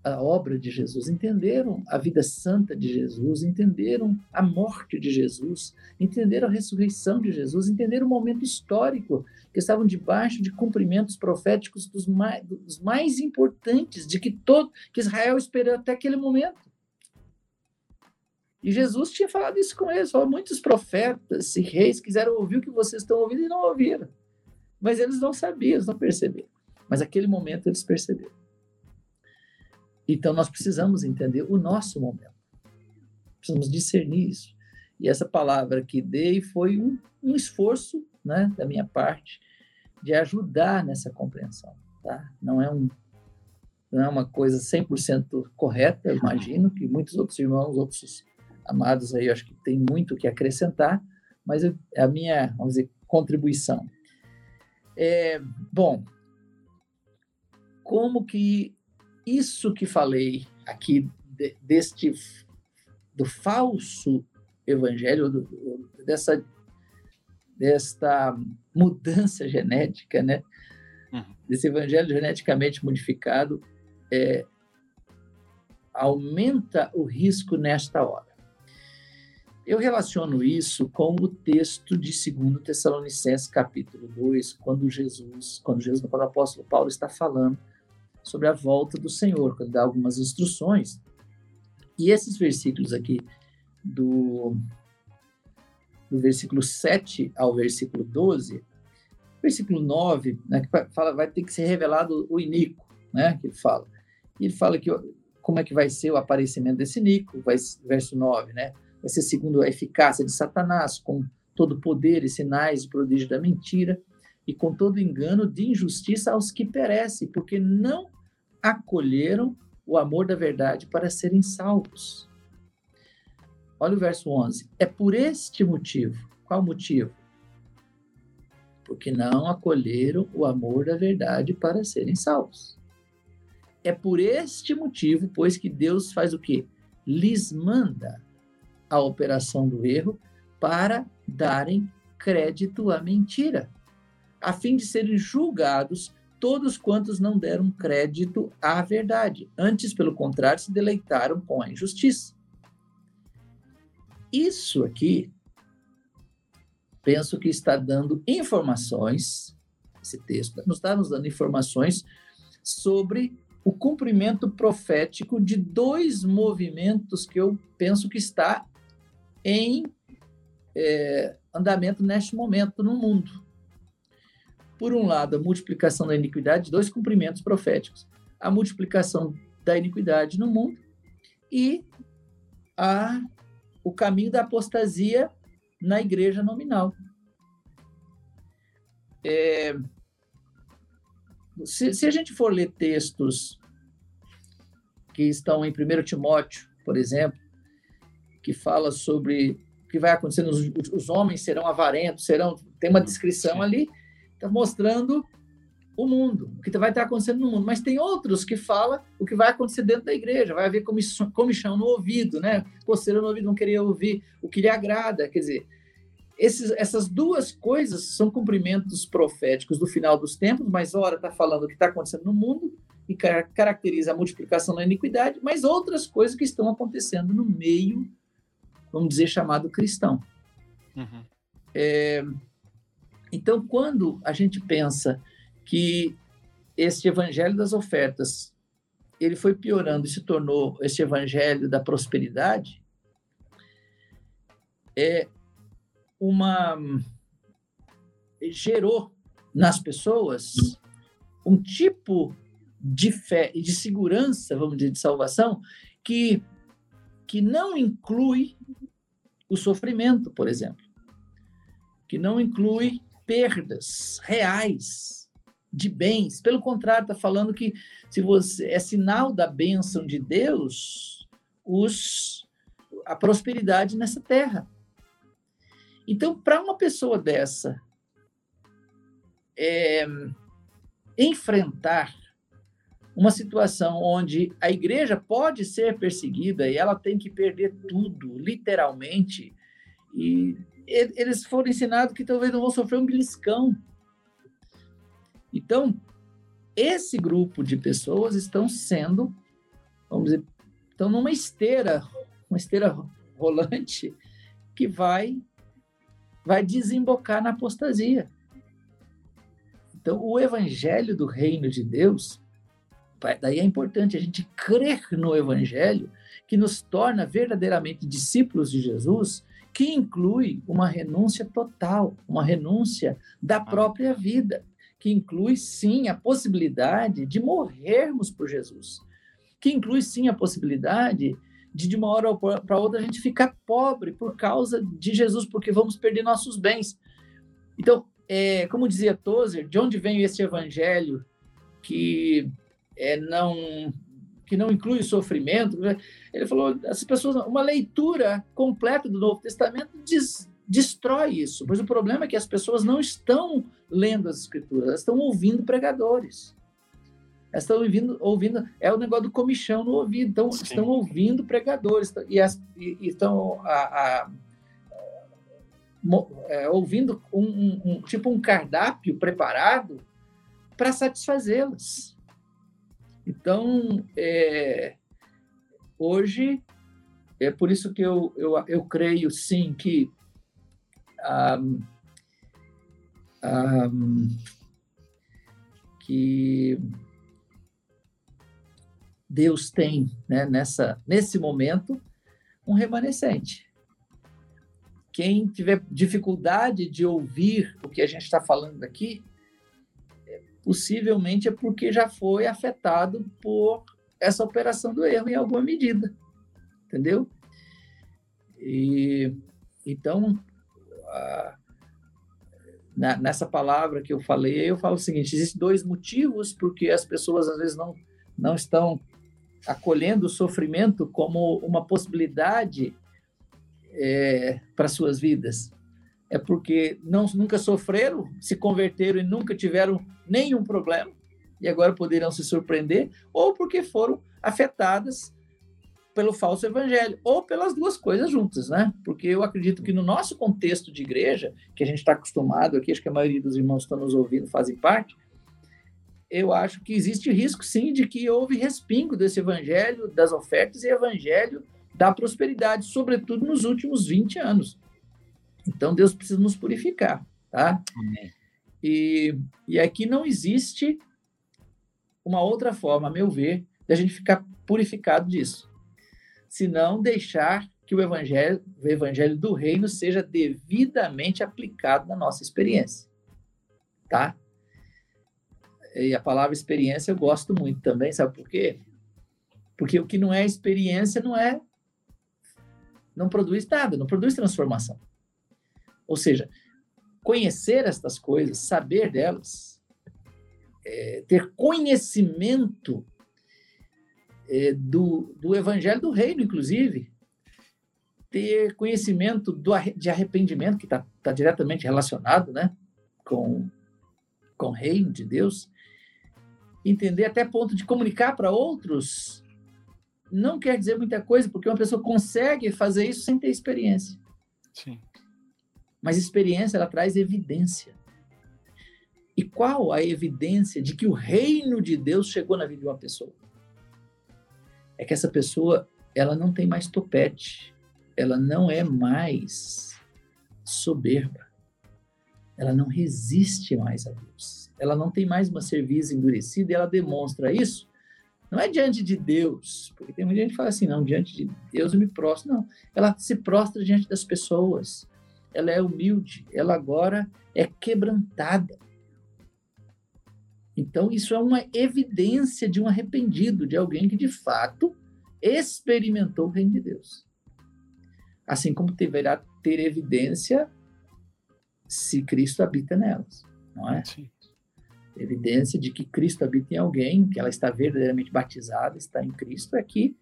a obra de Jesus, entenderam a vida santa de Jesus, entenderam a morte de Jesus, entenderam a ressurreição de Jesus, entenderam o momento histórico que estavam debaixo de cumprimentos proféticos dos mais, dos mais importantes de que todo que Israel esperou até aquele momento. E Jesus tinha falado isso com eles, falou, muitos profetas e reis quiseram ouvir o que vocês estão ouvindo e não ouviram. Mas eles não sabiam, eles não perceberam. Mas aquele momento eles perceberam. Então, nós precisamos entender o nosso momento. Precisamos discernir isso. E essa palavra que dei foi um, um esforço né, da minha parte de ajudar nessa compreensão. Tá? Não, é um, não é uma coisa 100% correta, imagino que muitos outros irmãos, outros amados aí, eu acho que tem muito que acrescentar, mas é a minha, vamos dizer, contribuição. É, bom, como que isso que falei aqui de, deste do falso evangelho, do, dessa desta mudança genética, né? Uhum. Desse evangelho geneticamente modificado, é, aumenta o risco nesta hora. Eu relaciono isso com o texto de 2 Tessalonicenses, capítulo 2, quando Jesus, quando Jesus, quando o apóstolo Paulo está falando sobre a volta do Senhor, quando dá algumas instruções. E esses versículos aqui, do, do versículo 7 ao versículo 12, versículo 9, né, que fala, vai ter que ser revelado o iníquo, né, que fala. ele fala que como é que vai ser o aparecimento desse Nico, vai, verso 9, né? Vai ser segundo a eficácia de Satanás, com todo poder e sinais e prodígio da mentira, e com todo engano de injustiça aos que perecem, porque não acolheram o amor da verdade para serem salvos. Olha o verso 11. É por este motivo. Qual motivo? Porque não acolheram o amor da verdade para serem salvos. É por este motivo, pois que Deus faz o quê? Lhes manda a operação do erro para darem crédito à mentira, a fim de serem julgados todos quantos não deram crédito à verdade. Antes, pelo contrário, se deleitaram com a injustiça. Isso aqui, penso que está dando informações, esse texto nos está nos dando informações sobre o cumprimento profético de dois movimentos que eu penso que está em é, andamento neste momento no mundo. Por um lado, a multiplicação da iniquidade, dois cumprimentos proféticos: a multiplicação da iniquidade no mundo e a, o caminho da apostasia na igreja nominal. É, se, se, a gente for ler textos que estão em 1 Timóteo, por exemplo, que fala sobre o que vai acontecer, os, os homens serão avarentos, serão, tem uma descrição ali, está mostrando o mundo, o que vai estar acontecendo no mundo. Mas tem outros que falam o que vai acontecer dentro da igreja, vai haver comichão no ouvido, né? Coceira no ouvido, não queria ouvir o que lhe agrada. Quer dizer, esses, essas duas coisas são cumprimentos proféticos do final dos tempos, mas ora está falando o que está acontecendo no mundo e caracteriza a multiplicação da iniquidade, mas outras coisas que estão acontecendo no meio, vamos dizer, chamado cristão. Uhum. É, então, quando a gente pensa que este evangelho das ofertas ele foi piorando e se tornou este evangelho da prosperidade, é, uma gerou nas pessoas um tipo de fé e de segurança, vamos dizer, de salvação, que, que não inclui o sofrimento, por exemplo, que não inclui perdas reais de bens. Pelo contrário, está falando que se você é sinal da bênção de Deus, os a prosperidade nessa terra. Então, para uma pessoa dessa é, enfrentar uma situação onde a igreja pode ser perseguida e ela tem que perder tudo, literalmente, e eles foram ensinados que talvez não vão sofrer um beliscão. Então, esse grupo de pessoas estão sendo, vamos dizer, estão numa esteira, uma esteira rolante que vai vai desembocar na apostasia. Então, o evangelho do reino de Deus, daí é importante a gente crer no evangelho que nos torna verdadeiramente discípulos de Jesus, que inclui uma renúncia total, uma renúncia da própria vida, que inclui sim a possibilidade de morrermos por Jesus, que inclui sim a possibilidade de de uma hora para outra a gente ficar pobre por causa de Jesus, porque vamos perder nossos bens. Então, é, como dizia Tozer, de onde vem esse evangelho que é, não que não inclui sofrimento? Ele falou, as pessoas, uma leitura completa do Novo Testamento diz, destrói isso. Mas o problema é que as pessoas não estão lendo as escrituras, elas estão ouvindo pregadores. Elas estão ouvindo, ouvindo é o negócio do comichão no ouvido. Então, Sim. estão ouvindo pregadores e, as, e, e estão a, a, é, ouvindo um, um, um, tipo um cardápio preparado para satisfazê-las. Então, é, hoje, é por isso que eu, eu, eu creio, sim, que um, um, que Deus tem né, nessa, nesse momento um remanescente. Quem tiver dificuldade de ouvir o que a gente está falando aqui, possivelmente é porque já foi afetado por essa operação do erro em alguma medida, entendeu? E então a, na, nessa palavra que eu falei, eu falo o seguinte: existem dois motivos porque as pessoas às vezes não não estão acolhendo o sofrimento como uma possibilidade é, para suas vidas. É porque não, nunca sofreram, se converteram e nunca tiveram nenhum problema, e agora poderão se surpreender, ou porque foram afetadas pelo falso evangelho, ou pelas duas coisas juntas, né? Porque eu acredito que no nosso contexto de igreja, que a gente está acostumado aqui, acho que a maioria dos irmãos que estão nos ouvindo fazem parte, eu acho que existe risco, sim, de que houve respingo desse evangelho, das ofertas e evangelho da prosperidade, sobretudo nos últimos 20 anos. Então, Deus precisa nos purificar, tá? Amém. E, e aqui não existe uma outra forma, a meu ver, de a gente ficar purificado disso. Se não deixar que o evangelho, o evangelho do reino seja devidamente aplicado na nossa experiência, tá? E a palavra experiência eu gosto muito também, sabe por quê? Porque o que não é experiência não é não produz nada, não produz transformação. Ou seja, conhecer estas coisas, saber delas, é, ter conhecimento é, do, do evangelho do reino, inclusive, ter conhecimento do, de arrependimento, que está tá diretamente relacionado né, com, com o reino de Deus, entender até ponto de comunicar para outros, não quer dizer muita coisa, porque uma pessoa consegue fazer isso sem ter experiência. Sim. Mas experiência, ela traz evidência. E qual a evidência de que o reino de Deus chegou na vida de uma pessoa? É que essa pessoa, ela não tem mais topete, ela não é mais soberba, ela não resiste mais a Deus ela não tem mais uma cerviz endurecida e ela demonstra isso. Não é diante de Deus, porque tem muita gente que fala assim, não, diante de Deus eu me prostro. Não, ela se prostra diante das pessoas. Ela é humilde, ela agora é quebrantada. Então, isso é uma evidência de um arrependido, de alguém que de fato experimentou o reino de Deus. Assim como deverá ter evidência se Cristo habita nelas, não é? Sim evidência de que Cristo habita em alguém, que ela está verdadeiramente batizada, está em Cristo, é que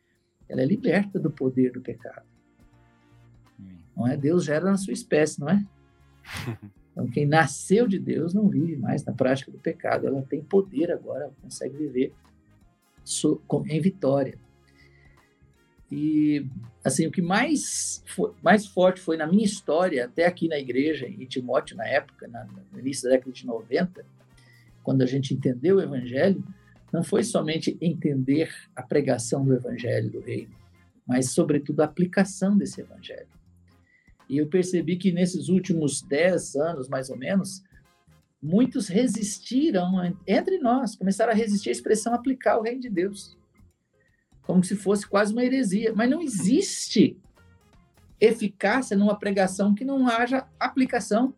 ela é liberta do poder do pecado. Não é? Deus gera na sua espécie, não é? Então, quem nasceu de Deus não vive mais na prática do pecado. Ela tem poder agora, ela consegue viver em vitória. E, assim, o que mais, foi, mais forte foi na minha história, até aqui na igreja, em Timóteo, na época, na, no início da década de 90, quando a gente entendeu o Evangelho, não foi somente entender a pregação do Evangelho do Reino, mas, sobretudo, a aplicação desse Evangelho. E eu percebi que nesses últimos dez anos, mais ou menos, muitos resistiram entre nós, começaram a resistir à expressão aplicar o reino de Deus, como se fosse quase uma heresia. Mas não existe eficácia numa pregação que não haja aplicação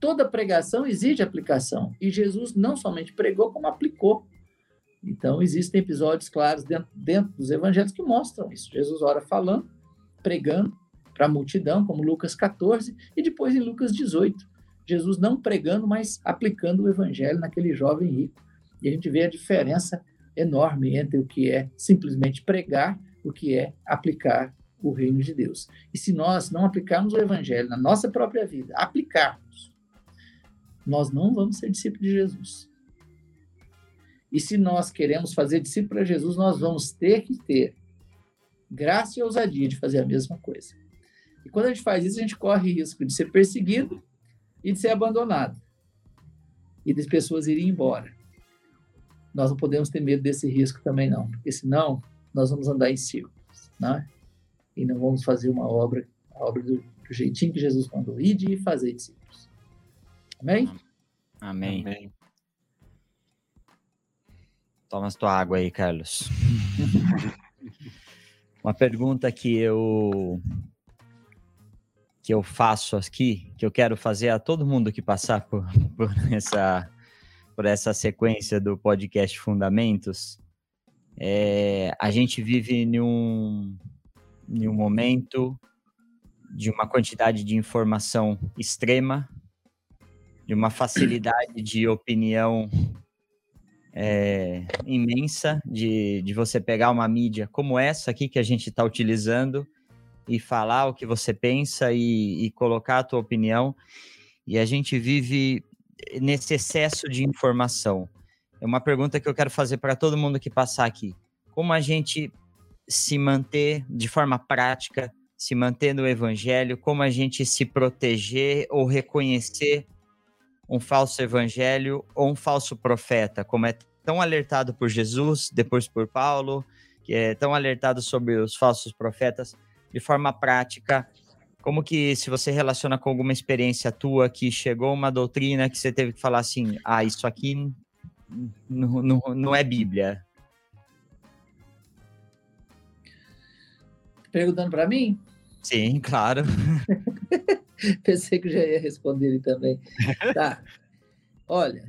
toda pregação exige aplicação. E Jesus não somente pregou, como aplicou. Então, existem episódios claros dentro, dentro dos evangelhos que mostram isso. Jesus ora falando, pregando para a multidão, como Lucas 14, e depois em Lucas 18. Jesus não pregando, mas aplicando o evangelho naquele jovem rico. E a gente vê a diferença enorme entre o que é simplesmente pregar, o que é aplicar o reino de Deus. E se nós não aplicarmos o evangelho na nossa própria vida, aplicarmos, nós não vamos ser discípulos de Jesus. E se nós queremos fazer discípulo de Jesus, nós vamos ter que ter graça e ousadia de fazer a mesma coisa. E quando a gente faz isso, a gente corre risco de ser perseguido e de ser abandonado. E das pessoas irem embora. Nós não podemos ter medo desse risco também, não, porque senão nós vamos andar em círculos, né? E não vamos fazer uma obra, a obra do, do jeitinho que Jesus mandou, ir de fazer discípulos. Amém? Amém. Amém. Toma a tua água aí, Carlos. Uma pergunta que eu que eu faço aqui, que eu quero fazer a todo mundo que passar por, por essa por essa sequência do podcast Fundamentos, É, a gente vive em um, em um momento de uma quantidade de informação extrema, de uma facilidade de opinião é, imensa, de, de você pegar uma mídia como essa aqui que a gente está utilizando e falar o que você pensa e, e colocar a tua opinião. E a gente vive nesse excesso de informação. É uma pergunta que eu quero fazer para todo mundo que passar aqui. Como a gente se manter de forma prática, se manter no evangelho, como a gente se proteger ou reconhecer um falso evangelho ou um falso profeta, como é tão alertado por Jesus, depois por Paulo, que é tão alertado sobre os falsos profetas, de forma prática, como que se você relaciona com alguma experiência tua que chegou uma doutrina que você teve que falar assim, ah, isso aqui não, não, não é Bíblia. Perguntando para mim? Sim, claro. Pensei que já ia responder ele também. Tá. Olha,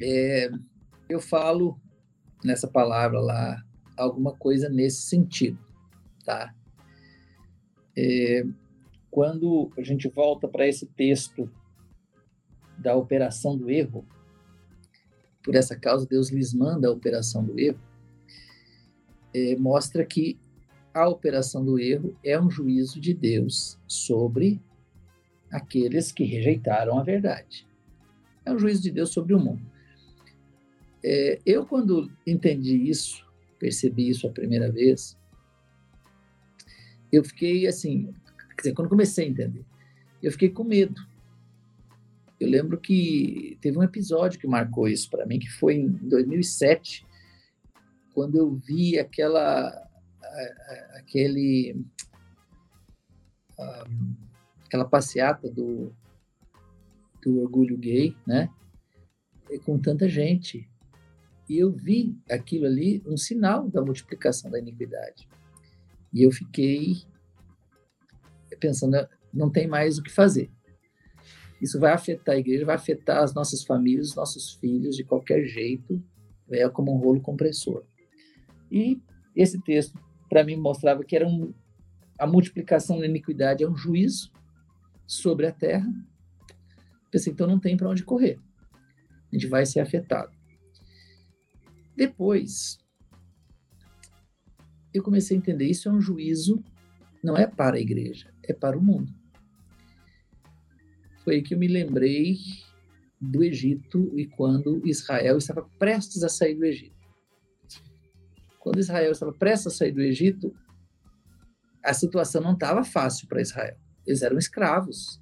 é, eu falo nessa palavra lá alguma coisa nesse sentido, tá? É, quando a gente volta para esse texto da operação do erro, por essa causa Deus lhes manda a operação do erro, é, mostra que a operação do erro é um juízo de Deus sobre aqueles que rejeitaram a verdade. É um juízo de Deus sobre o mundo. É, eu, quando entendi isso, percebi isso a primeira vez, eu fiquei assim, quer dizer, quando comecei a entender, eu fiquei com medo. Eu lembro que teve um episódio que marcou isso para mim, que foi em 2007, quando eu vi aquela, aquele, aquela passeata do, do orgulho gay, né? Com tanta gente. E eu vi aquilo ali um sinal da multiplicação da iniquidade. E eu fiquei pensando, não tem mais o que fazer. Isso vai afetar a igreja, vai afetar as nossas famílias, os nossos filhos de qualquer jeito, é como um rolo compressor. E esse texto, para mim, mostrava que era um, a multiplicação da iniquidade é um juízo sobre a terra. Pensei, então não tem para onde correr. A gente vai ser afetado. Depois, eu comecei a entender isso é um juízo, não é para a igreja, é para o mundo. Foi aí que eu me lembrei do Egito e quando Israel estava prestes a sair do Egito. Quando Israel estava prestes a sair do Egito, a situação não estava fácil para Israel. Eles eram escravos,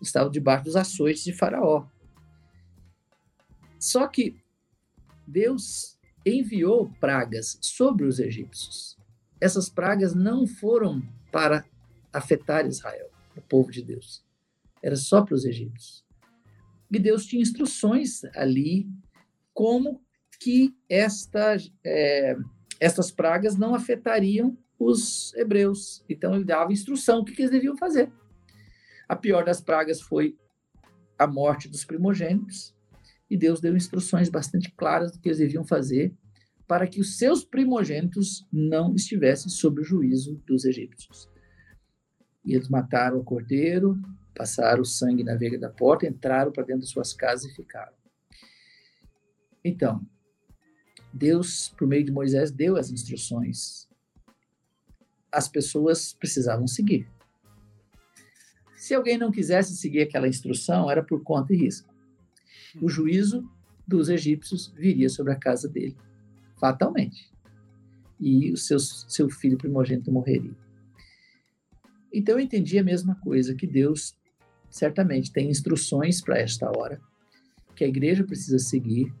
estavam debaixo dos açoites de Faraó. Só que Deus enviou pragas sobre os egípcios. Essas pragas não foram para afetar Israel, o povo de Deus. Era só para os egípcios. E Deus tinha instruções ali como que esta, é, estas pragas não afetariam os hebreus. Então ele dava instrução o que, que eles deviam fazer. A pior das pragas foi a morte dos primogênitos e Deus deu instruções bastante claras do que eles deviam fazer para que os seus primogênitos não estivessem sob o juízo dos egípcios. E eles mataram o cordeiro, passaram o sangue na veiga da porta, entraram para dentro de suas casas e ficaram. Então, Deus, por meio de Moisés, deu as instruções. As pessoas precisavam seguir. Se alguém não quisesse seguir aquela instrução, era por conta e risco o juízo dos egípcios viria sobre a casa dele, fatalmente. E o seu, seu filho primogênito morreria. Então eu entendi a mesma coisa, que Deus certamente tem instruções para esta hora, que a igreja precisa seguir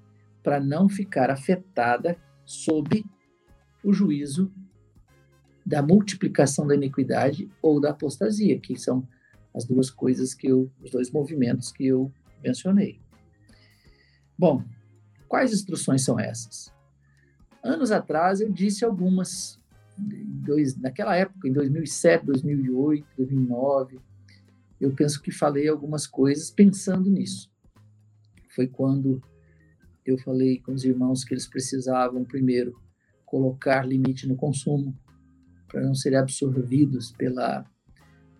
para não ficar afetada sob o juízo da multiplicação da iniquidade ou da apostasia, que são as duas coisas que eu, os dois movimentos que eu mencionei. Bom, quais instruções são essas? Anos atrás eu disse algumas, dois, naquela época, em 2007, 2008, 2009, eu penso que falei algumas coisas pensando nisso. Foi quando eu falei com os irmãos que eles precisavam, primeiro, colocar limite no consumo, para não serem absorvidos pela,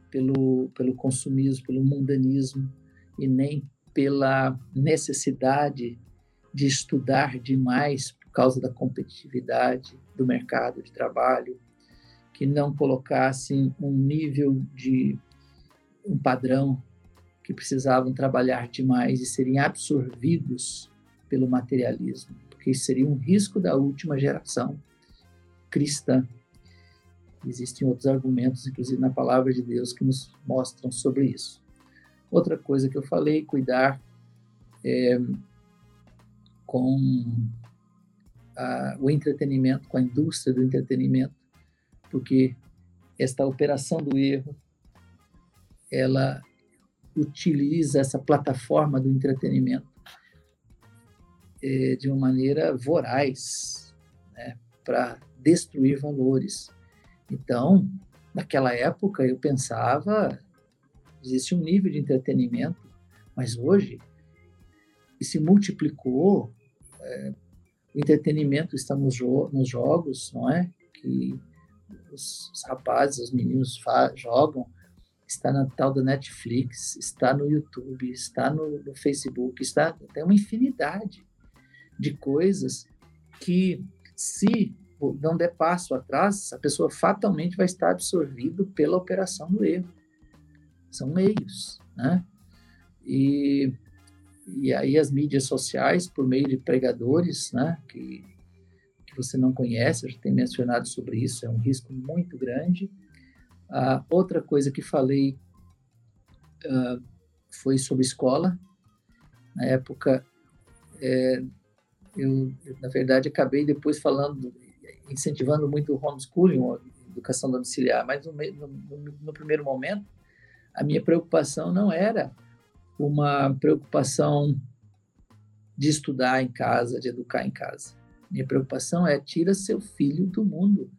pelo, pelo consumismo, pelo mundanismo, e nem pela necessidade de estudar demais causa da competitividade do mercado de trabalho, que não colocassem um nível de um padrão que precisavam trabalhar demais e serem absorvidos pelo materialismo, porque isso seria um risco da última geração cristã. Existem outros argumentos, inclusive na palavra de Deus, que nos mostram sobre isso. Outra coisa que eu falei, cuidar é, com a, o entretenimento, com a indústria do entretenimento, porque esta operação do erro, ela utiliza essa plataforma do entretenimento é, de uma maneira voraz, né, para destruir valores. Então, naquela época, eu pensava, existe um nível de entretenimento, mas hoje se multiplicou. É, o entretenimento está nos, jo nos, jogos, não é? Que os, os rapazes, os meninos jogam, está na tal da Netflix, está no YouTube, está no, no Facebook, está tem uma infinidade de coisas que, se não der passo atrás, a pessoa fatalmente vai estar absorvido pela operação do erro. São meios, né? E, e aí as mídias sociais, por meio de pregadores, né? Que, que você não conhece, eu já tenho mencionado sobre isso, é um risco muito grande. A outra coisa que falei uh, foi sobre escola. Na época, é, eu, na verdade, acabei depois falando, incentivando muito o homeschooling, a educação domiciliar, mas no, no, no primeiro momento, a minha preocupação não era uma preocupação de estudar em casa, de educar em casa. Minha preocupação é tira seu filho do mundo.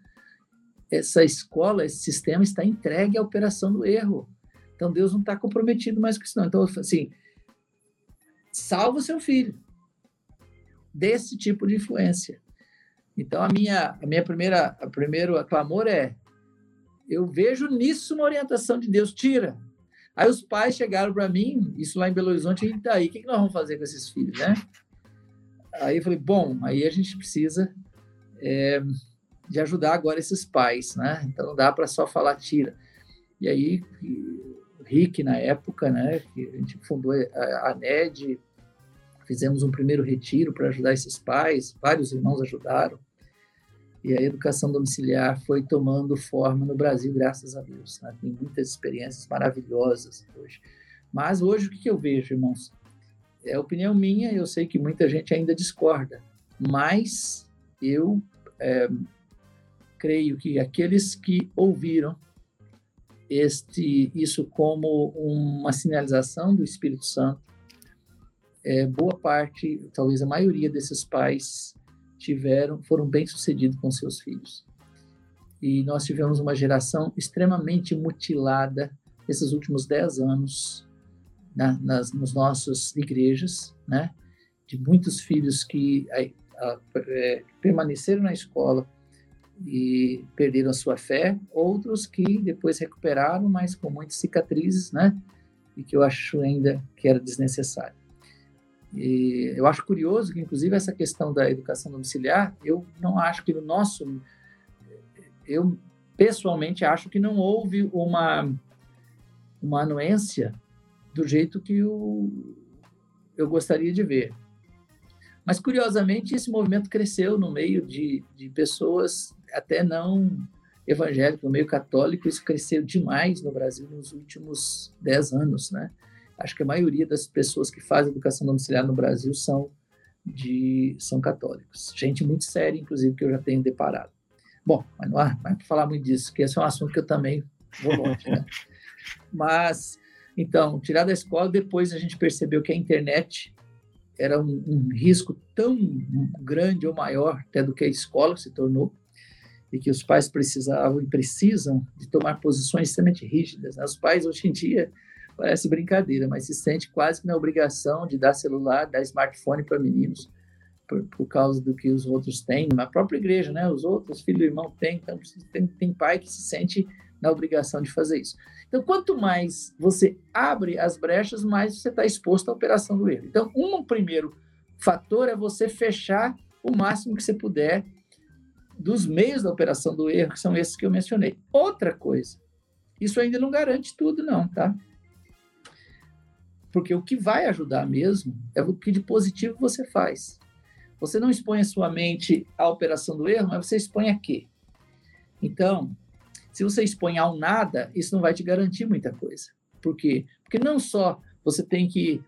Essa escola, esse sistema está entregue à operação do erro. Então Deus não está comprometido mais com isso, não. Então, assim, salva o seu filho desse tipo de influência. Então a minha a minha primeira a primeiro clamor é eu vejo nisso uma orientação de Deus, tira. Aí os pais chegaram para mim, isso lá em Belo Horizonte, e daí, o que nós vamos fazer com esses filhos, né? Aí eu falei, bom, aí a gente precisa é, de ajudar agora esses pais, né? Então não dá para só falar tira. E aí o Rick na época, né, que a gente fundou a, a NED, Fizemos um primeiro retiro para ajudar esses pais, vários irmãos ajudaram. E a educação domiciliar foi tomando forma no Brasil, graças a Deus. Né? Tem muitas experiências maravilhosas hoje. Mas hoje o que eu vejo, irmãos? É opinião minha, eu sei que muita gente ainda discorda, mas eu é, creio que aqueles que ouviram este isso como uma sinalização do Espírito Santo é, boa parte, talvez a maioria desses pais tiveram, foram bem sucedidos com seus filhos. E nós tivemos uma geração extremamente mutilada nesses últimos dez anos na, nas nos nossas igrejas, né? De muitos filhos que a, a, é, permaneceram na escola e perderam a sua fé, outros que depois recuperaram, mas com muitas cicatrizes, né? E que eu acho ainda que era desnecessário. E eu acho curioso que, inclusive, essa questão da educação domiciliar, eu não acho que no nosso. Eu, pessoalmente, acho que não houve uma, uma anuência do jeito que eu, gostaria de ver. Mas, curiosamente, esse movimento cresceu no meio de, de pessoas até não evangélicas, no meio católico, isso cresceu demais no Brasil nos últimos dez anos, né? Acho que a maioria das pessoas que fazem educação domiciliar no Brasil são de são católicos. Gente muito séria, inclusive, que eu já tenho deparado. Bom, mas não há, para falar muito disso, que esse é um assunto que eu também vou longe, né? Mas, então, tirar da escola, depois a gente percebeu que a internet era um, um risco tão grande ou maior até do que a escola se tornou, e que os pais precisavam e precisam de tomar posições extremamente rígidas. Né? Os pais, hoje em dia, Parece brincadeira, mas se sente quase que na obrigação de dar celular, dar smartphone para meninos, por, por, causa do que os outros têm, na própria igreja, né? Os outros, filho e irmão têm, então tem, tem pai que se sente na obrigação de fazer isso. Então, quanto mais você abre as brechas, mais você está exposto à operação do erro. Então, um primeiro fator é você fechar o máximo que você puder dos meios da operação do erro, que são esses que eu mencionei. Outra coisa, isso ainda não garante tudo, não, tá? Porque o que vai ajudar mesmo é o que de positivo você faz. Você não expõe a sua mente à operação do erro, mas você expõe a quê? Então, se você expõe ao nada, isso não vai te garantir muita coisa. Por quê? Porque não só você tem que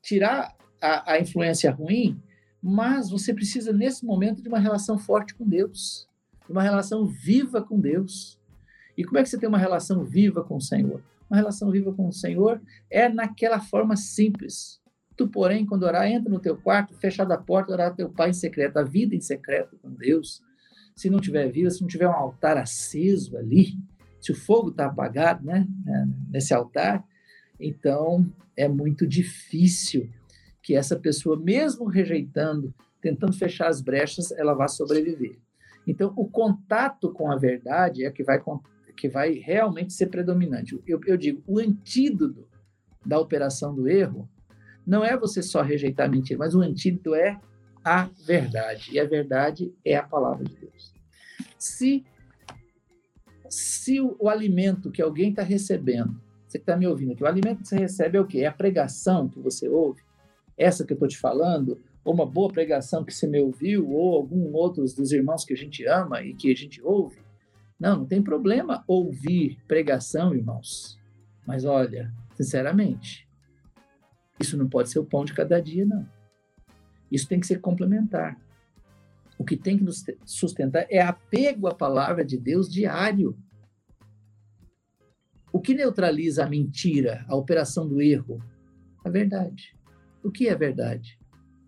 tirar a, a influência ruim, mas você precisa, nesse momento, de uma relação forte com Deus, de uma relação viva com Deus. E como é que você tem uma relação viva com o Senhor? Uma relação viva com o Senhor é naquela forma simples. Tu, porém, quando orar, entra no teu quarto, fechada a porta, orar teu pai em secreto, a vida em secreto com Deus se não tiver viva, se não tiver um altar aceso ali, se o fogo está apagado, né, né, nesse altar, então é muito difícil que essa pessoa, mesmo rejeitando, tentando fechar as brechas, ela vá sobreviver. Então, o contato com a verdade é que vai, que vai realmente ser predominante. Eu, eu digo, o antídoto da operação do erro não é você só rejeitar a mentira, mas o antídoto é a verdade. E a verdade é a palavra de Deus. Se, se o, o alimento que alguém está recebendo, você que está me ouvindo aqui, o alimento que você recebe é o quê? É a pregação que você ouve? Essa que eu estou te falando? Ou uma boa pregação que você me ouviu? Ou algum outros dos irmãos que a gente ama e que a gente ouve? Não, não tem problema ouvir pregação, irmãos. Mas olha, sinceramente, isso não pode ser o pão de cada dia, não. Isso tem que ser complementar. O que tem que nos sustentar é apego à palavra de Deus diário. O que neutraliza a mentira, a operação do erro? A verdade. O que é verdade?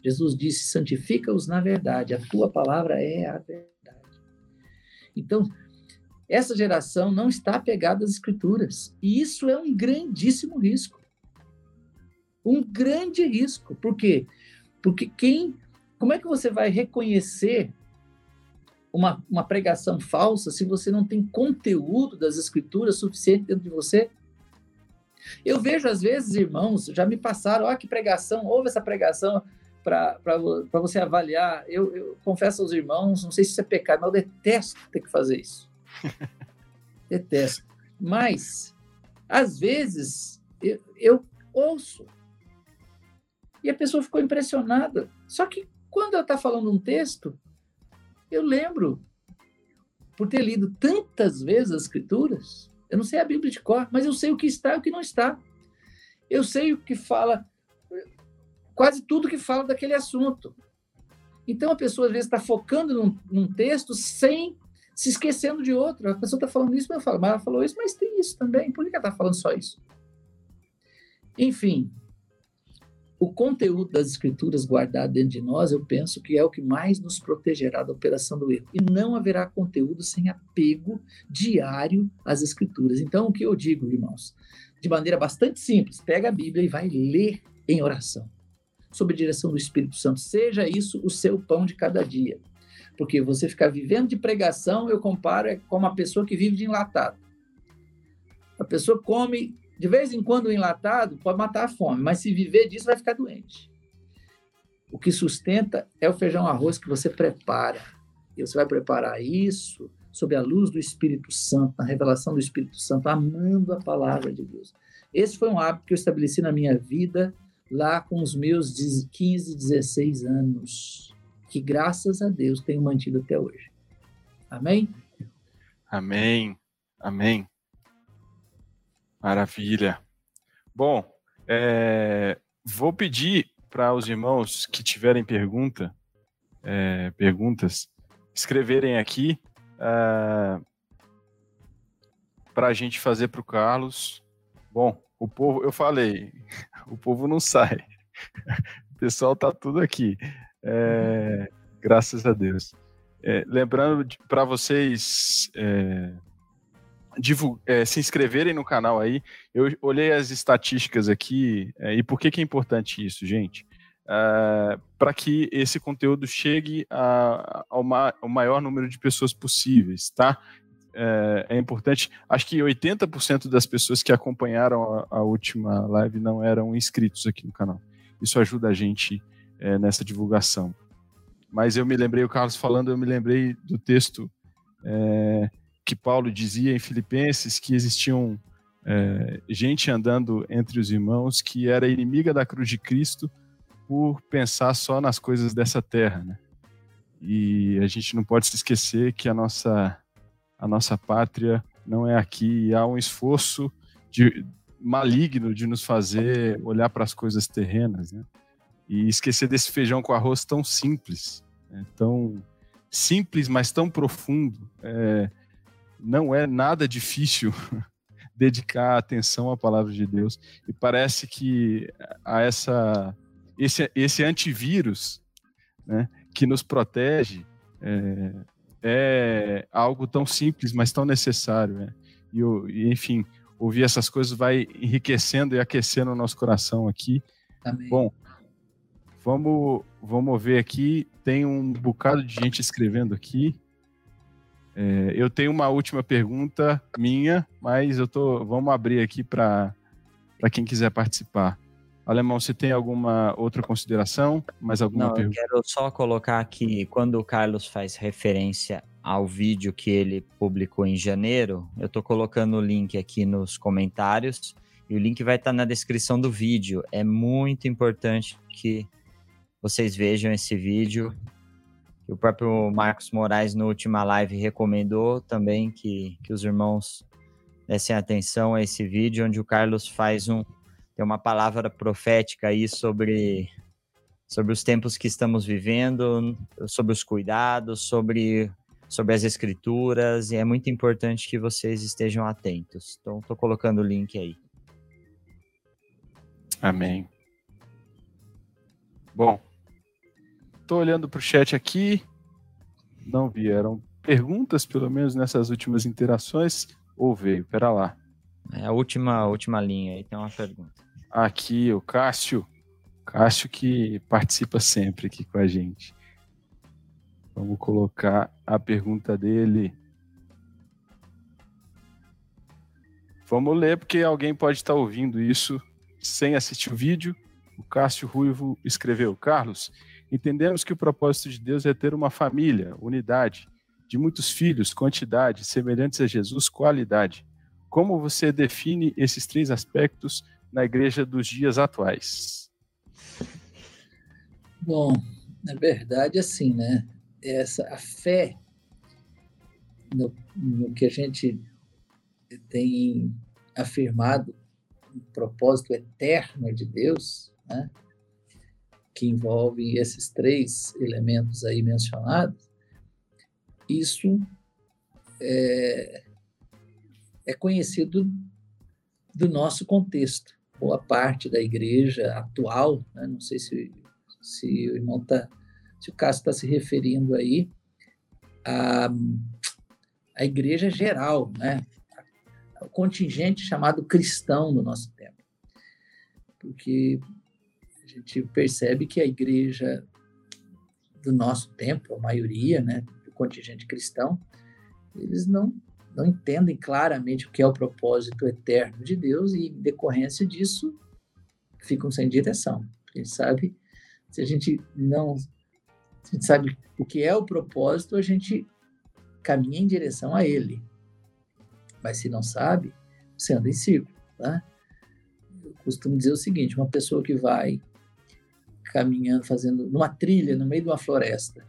Jesus disse: santifica-os na verdade, a tua palavra é a verdade. Então, essa geração não está apegada às escrituras, e isso é um grandíssimo risco. Um grande risco. Por quê? Porque quem. Como é que você vai reconhecer uma, uma pregação falsa se você não tem conteúdo das escrituras suficiente dentro de você? Eu vejo, às vezes, irmãos, já me passaram, olha que pregação, ouve essa pregação para você avaliar. Eu, eu, confesso aos irmãos, não sei se isso é pecado, mas eu detesto ter que fazer isso. detesto. Mas, às vezes, eu, eu ouço e a pessoa ficou impressionada. Só que quando ela está falando um texto, eu lembro, por ter lido tantas vezes as Escrituras, eu não sei a Bíblia de cor, mas eu sei o que está e o que não está. Eu sei o que fala, quase tudo que fala daquele assunto. Então a pessoa às vezes está focando num, num, texto sem se esquecendo de outro. A pessoa está falando isso, mas eu falo, mas ela falou isso, mas tem isso também. Por que ela está falando só isso? Enfim, o conteúdo das escrituras guardado dentro de nós, eu penso que é o que mais nos protegerá da operação do erro. E não haverá conteúdo sem apego diário às escrituras. Então, o que eu digo, irmãos, de maneira bastante simples, pega a Bíblia e vai ler em oração, sob a direção do Espírito Santo. Seja isso o seu pão de cada dia. Porque você ficar vivendo de pregação, eu comparo é como a pessoa que vive de enlatado. A pessoa come de vez em quando o enlatado pode matar a fome, mas se viver disso vai ficar doente. O que sustenta é o feijão arroz que você prepara. E você vai preparar isso sob a luz do Espírito Santo, na revelação do Espírito Santo, amando a palavra de Deus. Esse foi um hábito que eu estabeleci na minha vida lá com os meus 15, 16 anos, que graças a Deus tenho mantido até hoje. Amém? Amém. Amém. Maravilha. Bom, é, vou pedir para os irmãos que tiverem pergunta, é, perguntas, escreverem aqui uh, para a gente fazer para o Carlos. Bom, o povo, eu falei, o povo não sai. O pessoal tá tudo aqui. É, graças a Deus. É, lembrando para vocês é, é, se inscreverem no canal aí. Eu olhei as estatísticas aqui, é, e por que, que é importante isso, gente? uh, para que esse conteúdo chegue a, ao, ma ao, maior número de pessoas possíveis, tá? É, é importante. Acho que 80% das pessoas que acompanharam a, a, última live não eram inscritos aqui no canal. Isso ajuda a gente é, nessa divulgação. Mas eu me lembrei, o Carlos falando, eu me lembrei do texto é, que Paulo dizia em Filipenses que existiam é, gente andando entre os irmãos que era inimiga da cruz de Cristo por pensar só nas coisas dessa terra, né? E a gente não pode se esquecer que a nossa a nossa pátria não é aqui, há um esforço de, maligno de nos fazer olhar para as coisas terrenas, né? E esquecer desse feijão com arroz tão simples, né? tão simples, mas tão profundo. É, não é nada difícil dedicar atenção à palavra de Deus. E parece que a essa esse, esse antivírus né, que nos protege é, é, algo tão simples, mas tão necessário. Né? E, e, enfim, ouvir essas coisas vai enriquecendo e aquecendo o nosso coração aqui. Amém. Bom, vamos, vamos ver aqui. Tem um bocado de gente escrevendo aqui. É, eu tenho uma última pergunta minha, mas eu tô, vamos abrir aqui para quem quiser participar. Alemão, você tem alguma outra consideração? Mais alguma Não, pergunta? Eu quero só colocar que quando o Carlos faz referência ao vídeo que ele publicou em janeiro, eu estou colocando o link aqui nos comentários e o link vai estar tá na descrição do vídeo. É muito importante que vocês vejam esse vídeo o próprio Marcos Moraes, na última live, recomendou também que, que os irmãos dessem atenção a esse vídeo, onde o Carlos faz um. tem uma palavra profética aí sobre, sobre os tempos que estamos vivendo, sobre os cuidados, sobre, sobre as escrituras, e é muito importante que vocês estejam atentos. Então, estou colocando o link aí. Amém. Bom, Tô olhando para o chat aqui, não vieram perguntas, pelo menos nessas últimas interações, ou veio? Pera lá. É a última, a última linha aí, tem uma pergunta. Aqui, o Cássio. Cássio que participa sempre aqui com a gente. Vamos colocar a pergunta dele. Vamos ler, porque alguém pode estar ouvindo isso sem assistir o vídeo. O Cássio Ruivo escreveu: Carlos, Entendemos que o propósito de Deus é ter uma família, unidade, de muitos filhos, quantidade, semelhantes a Jesus, qualidade. Como você define esses três aspectos na igreja dos dias atuais? Bom, na verdade, assim, né? Essa, a fé no, no que a gente tem afirmado, o propósito eterno de Deus, né? Que envolve esses três elementos aí mencionados, isso é, é conhecido do nosso contexto. Boa parte da igreja atual, né, não sei se, se o irmão tá, se o Cássio está se referindo aí à, à igreja geral, né, o contingente chamado cristão no nosso tempo. Porque gente percebe que a igreja do nosso tempo, a maioria, né, do contingente cristão, eles não não entendem claramente o que é o propósito eterno de Deus e, em decorrência disso, ficam sem direção. A gente sabe, se a gente não a gente sabe o que é o propósito, a gente caminha em direção a ele. Mas se não sabe, você anda em círculo, tá? Eu costumo dizer o seguinte, uma pessoa que vai caminhando, fazendo numa trilha no meio de uma floresta.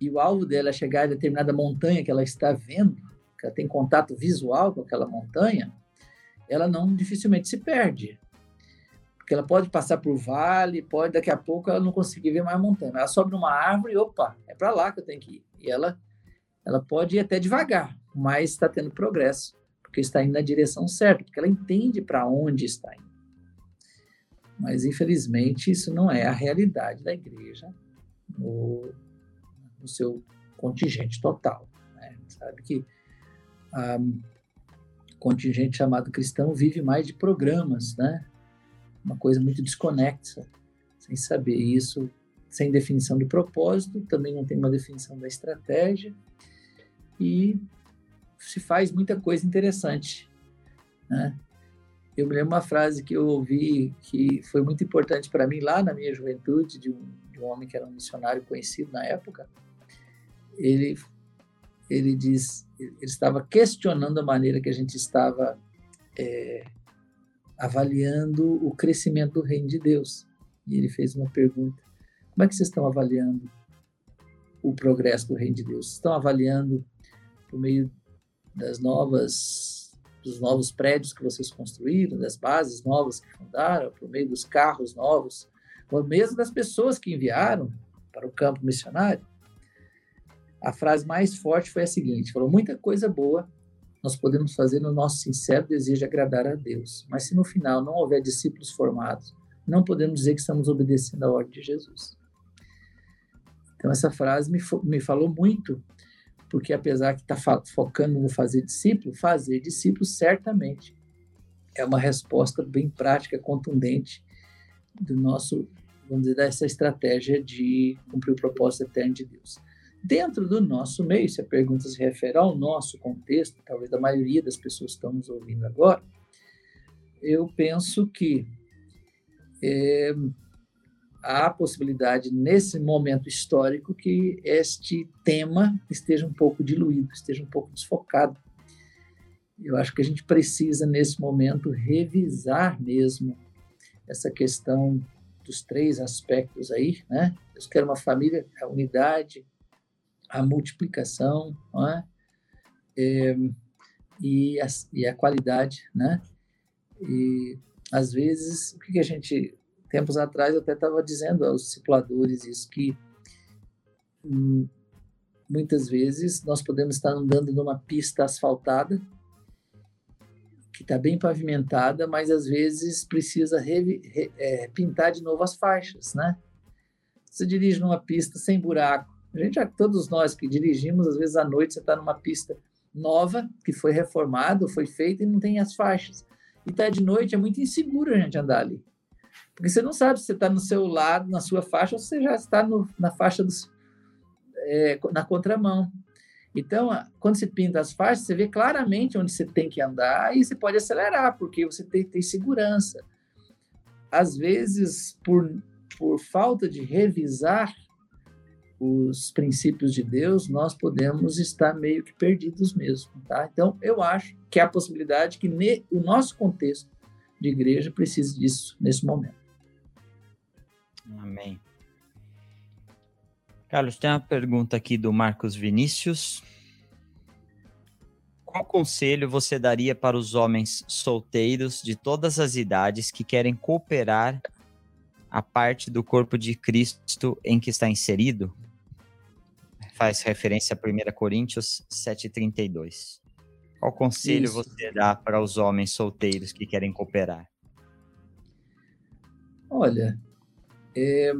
E o alvo dela é chegar a determinada montanha que ela está vendo, que ela tem contato visual com aquela montanha, ela não dificilmente se perde. Porque ela pode passar por vale, pode daqui a pouco ela não conseguir ver mais a montanha. Ela sobe numa árvore e opa, é para lá que eu tenho que ir. E ela, ela pode ir até devagar, mas está tendo progresso, porque está indo na direção certa, porque ela entende para onde está indo. Mas, infelizmente, isso não é a realidade da igreja no, no seu contingente total. Né? Sabe que a contingente chamado cristão vive mais de programas, né? uma coisa muito desconexa. sem saber isso, sem definição do propósito, também não tem uma definição da estratégia e se faz muita coisa interessante, né? Eu me lembro uma frase que eu ouvi que foi muito importante para mim lá na minha juventude, de um, de um homem que era um missionário conhecido na época. Ele, ele diz, ele estava questionando a maneira que a gente estava é, avaliando o crescimento do reino de Deus. E ele fez uma pergunta: como é que vocês estão avaliando o progresso do reino de Deus? Estão avaliando por meio das novas dos novos prédios que vocês construíram, das bases novas que fundaram, por meio dos carros novos, ou mesmo das pessoas que enviaram para o campo missionário. A frase mais forte foi a seguinte: falou, muita coisa boa nós podemos fazer no nosso sincero desejo de agradar a Deus, mas se no final não houver discípulos formados, não podemos dizer que estamos obedecendo a ordem de Jesus. Então, essa frase me, me falou muito porque apesar que está focando no fazer discípulo, fazer discípulo certamente é uma resposta bem prática, contundente do nosso, vamos dizer, dessa estratégia de cumprir o propósito eterno de Deus. Dentro do nosso meio, se a pergunta se refere ao nosso contexto, talvez da maioria das pessoas que estão nos ouvindo agora, eu penso que é, há possibilidade, nesse momento histórico, que este tema esteja um pouco diluído, esteja um pouco desfocado. Eu acho que a gente precisa, nesse momento, revisar mesmo essa questão dos três aspectos aí, né? Deus quer uma família, a unidade, a multiplicação, não é? é e, a, e a qualidade, né? E às vezes, o que a gente tempos atrás eu até estava dizendo aos discipuladores isso, que hum, muitas vezes nós podemos estar andando numa pista asfaltada, que está bem pavimentada, mas às vezes precisa re, re, é, pintar de novo as faixas, né? Você dirige numa pista sem buraco. A gente, todos nós que dirigimos, às vezes à noite você está numa pista nova, que foi reformada, foi feita e não tem as faixas. E tá de noite, é muito inseguro a gente andar ali. Porque você não sabe se você está no seu lado, na sua faixa, ou se você já está no, na faixa dos, é, na contramão. Então, quando você pinta as faixas, você vê claramente onde você tem que andar e você pode acelerar, porque você tem, tem segurança. Às vezes, por, por falta de revisar os princípios de Deus, nós podemos estar meio que perdidos mesmo, tá? Então, eu acho que há a possibilidade que ne, o nosso contexto de igreja precise disso nesse momento. Amém. Carlos, tem uma pergunta aqui do Marcos Vinícius. Qual conselho você daria para os homens solteiros de todas as idades que querem cooperar a parte do corpo de Cristo em que está inserido? Faz referência a 1 Coríntios 7,32. Qual conselho Isso. você dá para os homens solteiros que querem cooperar? Olha, é,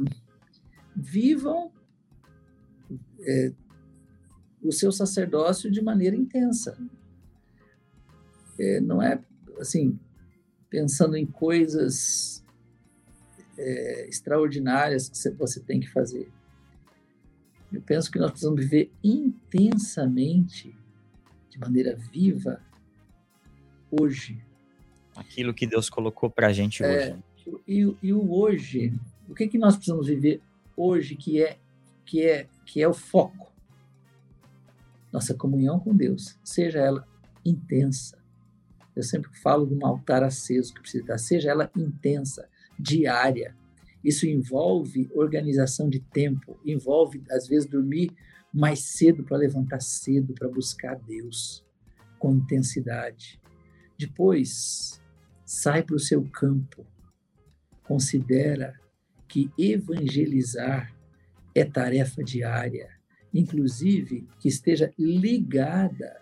vivam é, o seu sacerdócio de maneira intensa. É, não é assim pensando em coisas é, extraordinárias que você tem que fazer. Eu penso que nós precisamos viver intensamente, de maneira viva, hoje. Aquilo que Deus colocou para a gente é, hoje. E, e o hoje o que, que nós precisamos viver hoje que é, que é, que é o foco? Nossa comunhão com Deus, seja ela intensa. Eu sempre falo de um altar aceso que precisa estar, seja ela intensa, diária. Isso envolve organização de tempo, envolve, às vezes, dormir mais cedo para levantar cedo, para buscar Deus com intensidade. Depois, sai para o seu campo, considera que evangelizar é tarefa diária, inclusive que esteja ligada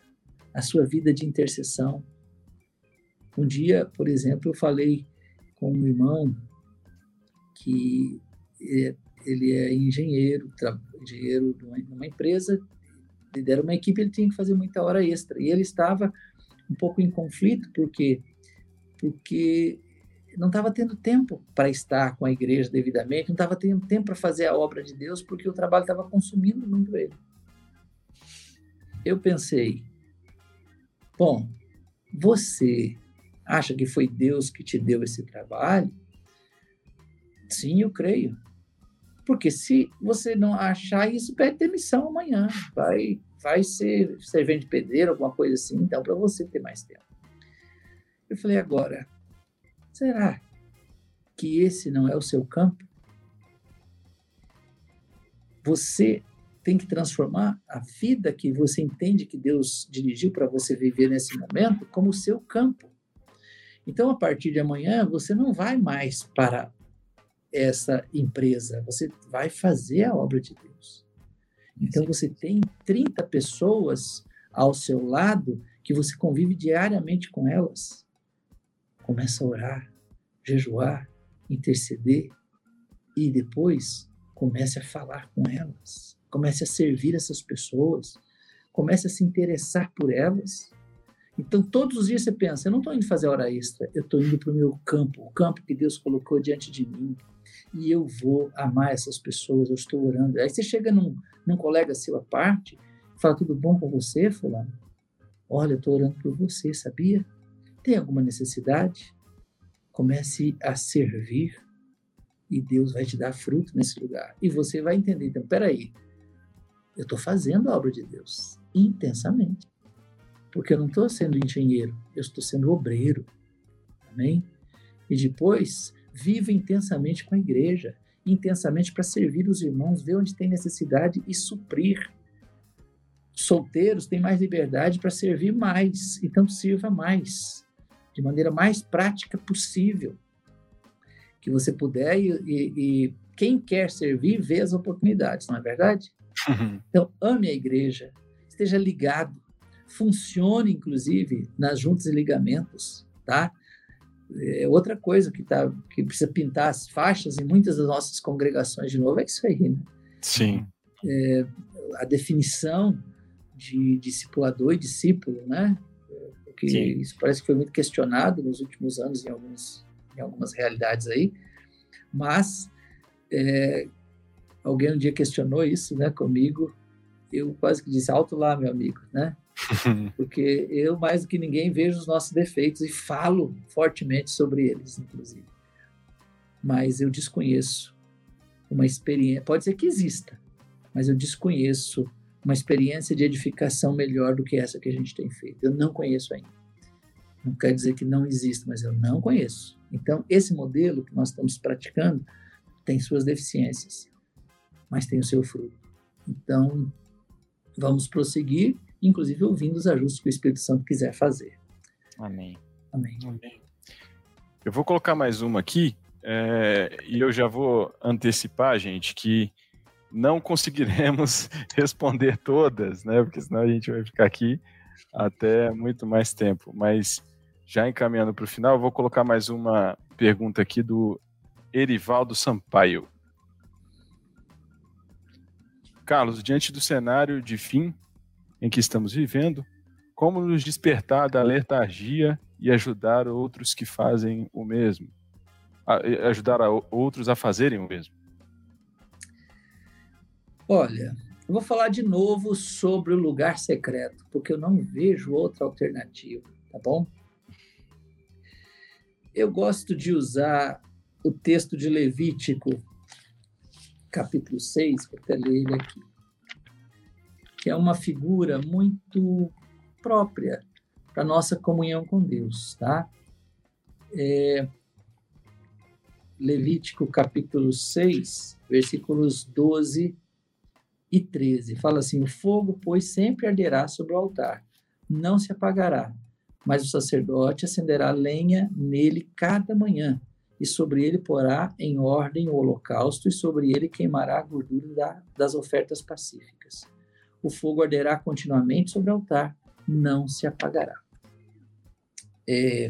à sua vida de intercessão. Um dia, por exemplo, eu falei com um irmão que é, ele é engenheiro, engenheiro numa empresa, lidera uma equipe, ele tinha que fazer muita hora extra. E ele estava um pouco em conflito, porque porque não estava tendo tempo para estar com a igreja devidamente, não estava tendo tempo para fazer a obra de Deus, porque o trabalho estava consumindo muito ele. Eu pensei, bom, você acha que foi Deus que te deu esse trabalho? Sim, eu creio. Porque se você não achar isso, pede demissão amanhã. Vai, vai ser servente de pedreiro, alguma coisa assim, então, para você ter mais tempo. Eu falei, agora, será que esse não é o seu campo? Você tem que transformar a vida que você entende que Deus dirigiu para você viver nesse momento como o seu campo. Então, a partir de amanhã, você não vai mais para essa empresa, você vai fazer a obra de Deus. Então, você tem 30 pessoas ao seu lado que você convive diariamente com elas. Começa a orar, jejuar, interceder e depois comece a falar com elas. Comece a servir essas pessoas. Comece a se interessar por elas. Então, todos os dias você pensa: eu não estou indo fazer hora extra, eu estou indo para o meu campo, o campo que Deus colocou diante de mim. E eu vou amar essas pessoas, eu estou orando. Aí você chega num, num colega seu à parte, fala: tudo bom com você, Fulano? Olha, eu estou orando por você, sabia? Tem alguma necessidade? Comece a servir e Deus vai te dar fruto nesse lugar. E você vai entender, então, peraí, eu estou fazendo a obra de Deus intensamente. Porque eu não estou sendo engenheiro, eu estou sendo obreiro. Amém? E depois, viva intensamente com a igreja, intensamente para servir os irmãos, ver onde tem necessidade e suprir solteiros têm mais liberdade para servir mais, então sirva mais, de maneira mais prática possível. Que você puder e, e, e quem quer servir vê as oportunidades, não é verdade? Uhum. Então, ame a igreja, esteja ligado, funcione, inclusive, nas juntas e ligamentos, tá? É outra coisa que, tá, que precisa pintar as faixas em muitas das nossas congregações de novo é isso aí, né? Sim. É, a definição de discipulador e discípulo, né? Porque Sim. isso parece que foi muito questionado nos últimos anos em, alguns, em algumas realidades aí, mas é, alguém um dia questionou isso, né, comigo, eu quase que disse alto lá, meu amigo, né? Porque eu mais do que ninguém vejo os nossos defeitos e falo fortemente sobre eles, inclusive. Mas eu desconheço uma experiência, pode ser que exista, mas eu desconheço uma experiência de edificação melhor do que essa que a gente tem feito. Eu não conheço ainda. Não quer dizer que não exista, mas eu não conheço. Então, esse modelo que nós estamos praticando tem suas deficiências, mas tem o seu fruto. Então, vamos prosseguir, inclusive ouvindo os ajustes que o Espírito Santo quiser fazer. Amém. Amém. Amém. Eu vou colocar mais uma aqui, é, e eu já vou antecipar, gente, que não conseguiremos responder todas, né? Porque senão a gente vai ficar aqui até muito mais tempo. Mas já encaminhando para o final, vou colocar mais uma pergunta aqui do Erivaldo Sampaio. Carlos, diante do cenário de fim em que estamos vivendo, como nos despertar da letargia e ajudar outros que fazem o mesmo? ajudar outros a fazerem o mesmo? Olha, eu vou falar de novo sobre o lugar secreto, porque eu não vejo outra alternativa, tá bom? Eu gosto de usar o texto de Levítico, capítulo 6, vou até ler ele aqui, que é uma figura muito própria para nossa comunhão com Deus, tá? É, Levítico capítulo 6, versículos 12 e 13. Fala assim: O fogo, pois, sempre arderá sobre o altar, não se apagará, mas o sacerdote acenderá lenha nele cada manhã, e sobre ele porá em ordem o holocausto, e sobre ele queimará a gordura da, das ofertas pacíficas. O fogo arderá continuamente sobre o altar, não se apagará. É,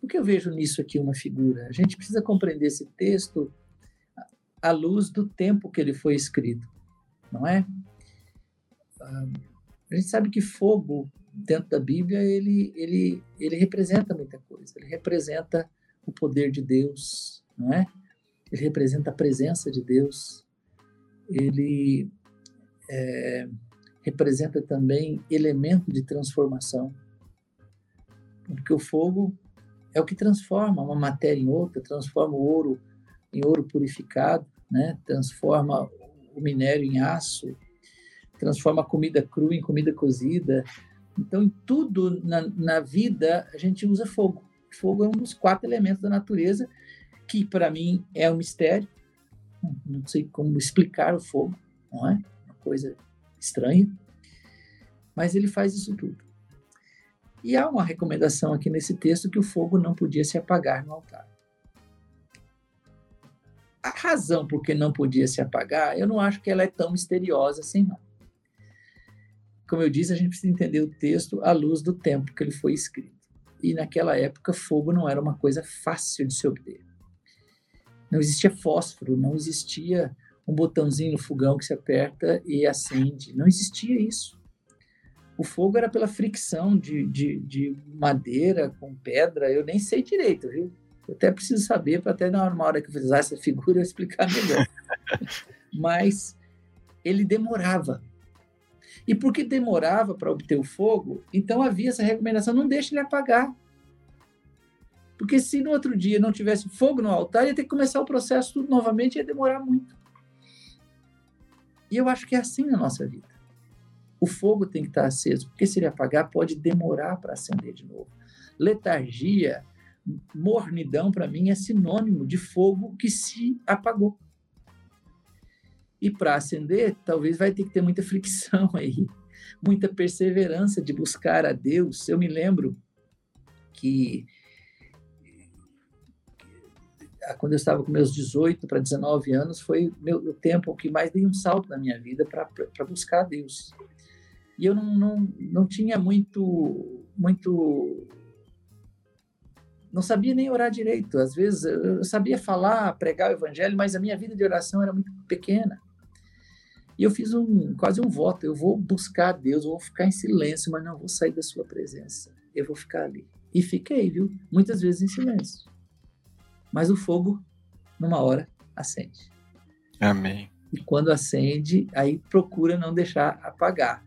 por que eu vejo nisso aqui uma figura? A gente precisa compreender esse texto à luz do tempo que ele foi escrito não é? A gente sabe que fogo, dentro da Bíblia, ele, ele, ele representa muita coisa. Ele representa o poder de Deus, não é? Ele representa a presença de Deus. Ele é, representa também elemento de transformação. Porque o fogo é o que transforma uma matéria em outra, transforma o ouro em ouro purificado, né? transforma o minério em aço, transforma a comida crua em comida cozida. Então, em tudo na, na vida, a gente usa fogo. Fogo é um dos quatro elementos da natureza, que para mim é um mistério. Não sei como explicar o fogo, não é? Uma coisa estranha. Mas ele faz isso tudo. E há uma recomendação aqui nesse texto que o fogo não podia se apagar no altar. A razão por que não podia se apagar, eu não acho que ela é tão misteriosa assim, não. Como eu disse, a gente precisa entender o texto à luz do tempo que ele foi escrito. E naquela época, fogo não era uma coisa fácil de se obter. Não existia fósforo, não existia um botãozinho no fogão que se aperta e acende. Não existia isso. O fogo era pela fricção de, de, de madeira com pedra, eu nem sei direito, viu? Eu até preciso saber para até na hora que eu fizer essa figura eu explicar melhor. Mas ele demorava. E porque demorava para obter o fogo, então havia essa recomendação: não deixe ele apagar. Porque se no outro dia não tivesse fogo no altar, ia ter que começar o processo tudo novamente, ia demorar muito. E eu acho que é assim na nossa vida. O fogo tem que estar aceso, porque se ele apagar, pode demorar para acender de novo. Letargia, mornidão, para mim, é sinônimo de fogo que se apagou. E para acender, talvez vai ter que ter muita fricção aí, muita perseverança de buscar a Deus. Eu me lembro que quando eu estava com meus 18 para 19 anos, foi meu, o tempo que mais dei um salto na minha vida para buscar a Deus. E eu não, não, não tinha muito, muito. Não sabia nem orar direito. Às vezes eu sabia falar, pregar o evangelho, mas a minha vida de oração era muito pequena. E eu fiz um quase um voto: eu vou buscar a Deus, eu vou ficar em silêncio, mas não vou sair da sua presença. Eu vou ficar ali. E fiquei, viu? Muitas vezes em silêncio mas o fogo, numa hora, acende. Amém. E quando acende, aí procura não deixar apagar.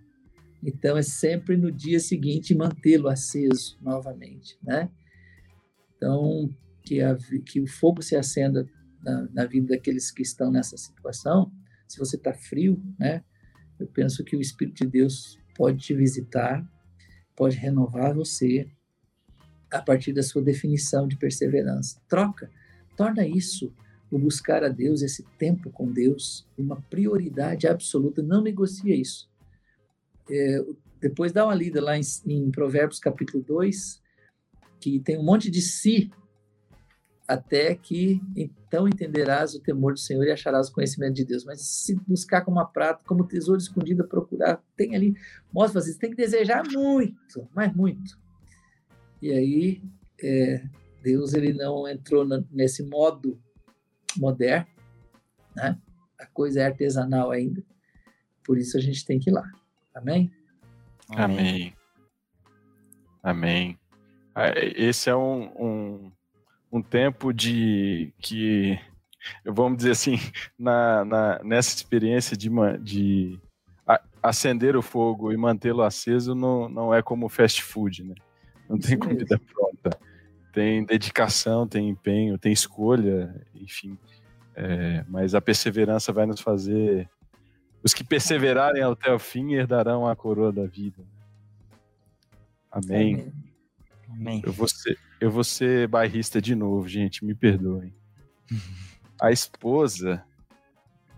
Então é sempre no dia seguinte mantê-lo aceso novamente, né? Então que, a, que o fogo se acenda na, na, vida daqueles que estão nessa situação. Se você está frio, né? Eu penso que o Espírito de Deus pode te visitar, pode renovar você, a partir da sua definição de perseverança. Troca, torna isso, o buscar a Deus, esse tempo com Deus, uma prioridade absoluta, não negocia isso. É, depois dá uma lida lá em, em Provérbios capítulo 2, que tem um monte de si, até que então entenderás o temor do Senhor e acharás o conhecimento de Deus. Mas se buscar como uma prata, como tesouro escondido, procurar, tem ali, mostra você, tem que desejar muito, mas muito. E aí, é, Deus ele não entrou nesse modo moderno, né? A coisa é artesanal ainda. Por isso a gente tem que ir lá. Amém? Amém. Amém. Ah, esse é um, um, um tempo de que, vamos dizer assim, na, na, nessa experiência de, de acender o fogo e mantê-lo aceso não, não é como fast food, né? Não tem comida pronta. Tem dedicação, tem empenho, tem escolha, enfim. É, mas a perseverança vai nos fazer. Os que perseverarem até o fim herdarão a coroa da vida. Amém. Amém. Eu, vou ser, eu vou ser bairrista de novo, gente, me perdoem. A esposa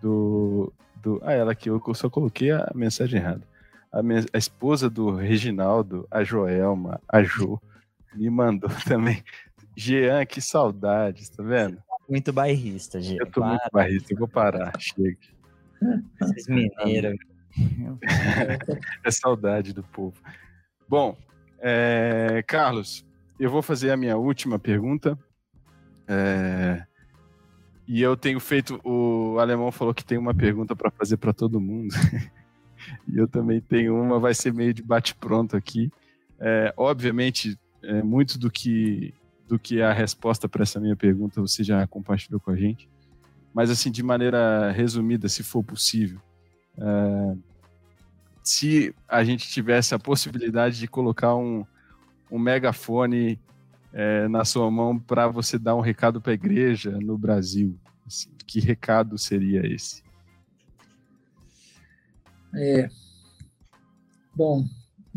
do. do ah, ela aqui, eu só coloquei a mensagem errada a, minha, a esposa do Reginaldo, a Joelma, a Jo, me mandou também. Jean, que saudades, tá vendo? Muito bairrista, Jean. Eu tô Para. muito bairrista, eu vou parar, chega. Esses mineiros. é saudade do povo. Bom, é, Carlos, eu vou fazer a minha última pergunta. É, e eu tenho feito. O alemão falou que tem uma pergunta para fazer para todo mundo. e eu também tenho uma, vai ser meio de bate-pronto aqui. É, obviamente, é, muito do que, do que a resposta para essa minha pergunta você já compartilhou com a gente. Mas, assim, de maneira resumida, se for possível, é, se a gente tivesse a possibilidade de colocar um, um megafone é, na sua mão para você dar um recado para a igreja no Brasil, assim, que recado seria esse? É, bom,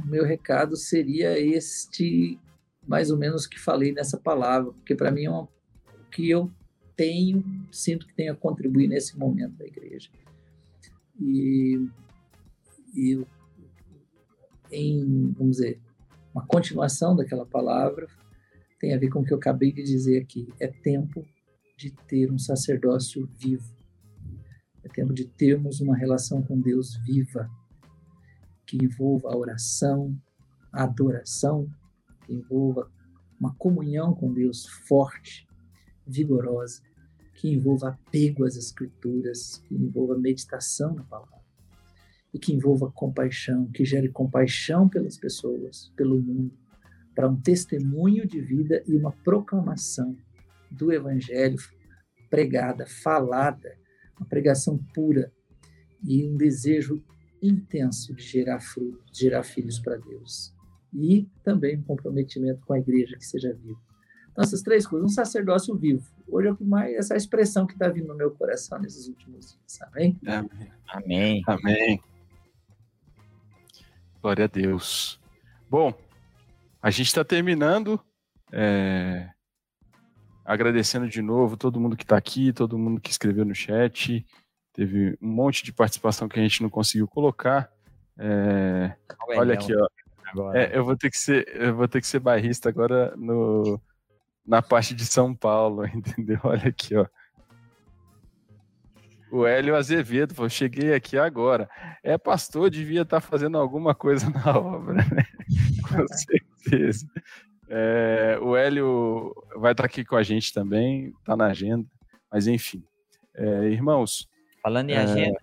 meu recado seria este, mais ou menos que falei nessa palavra, porque para mim é uma, o que eu tenho, sinto que tenho a contribuir nesse momento da igreja. E, e em, vamos dizer, uma continuação daquela palavra, tem a ver com o que eu acabei de dizer aqui. É tempo de ter um sacerdócio vivo. É tempo de termos uma relação com Deus viva, que envolva a oração, a adoração, que envolva uma comunhão com Deus forte, vigorosa, que envolva apego às Escrituras, que envolva meditação na palavra e que envolva compaixão, que gere compaixão pelas pessoas, pelo mundo, para um testemunho de vida e uma proclamação do Evangelho pregada, falada, uma pregação pura e um desejo intenso de gerar frutos, de gerar filhos para Deus. E também um comprometimento com a igreja que seja viva. Então, essas três coisas, um sacerdócio vivo. Hoje é o que mais, essa expressão que está vindo no meu coração nesses últimos dias. Amém? Amém. Amém. Amém. Glória a Deus. Bom, a gente está terminando. É... Agradecendo de novo todo mundo que está aqui, todo mundo que escreveu no chat. Teve um monte de participação que a gente não conseguiu colocar. É, olha aqui, ó. É, eu vou ter que ser, eu vou ter que ser bairrista agora no, na parte de São Paulo, entendeu? Olha aqui, ó. O Hélio Azevedo falou: cheguei aqui agora. É pastor, devia estar tá fazendo alguma coisa na obra, né? Com certeza. É, o Hélio vai estar tá aqui com a gente também, está na agenda, mas enfim. É, irmãos, Falando em é... agenda,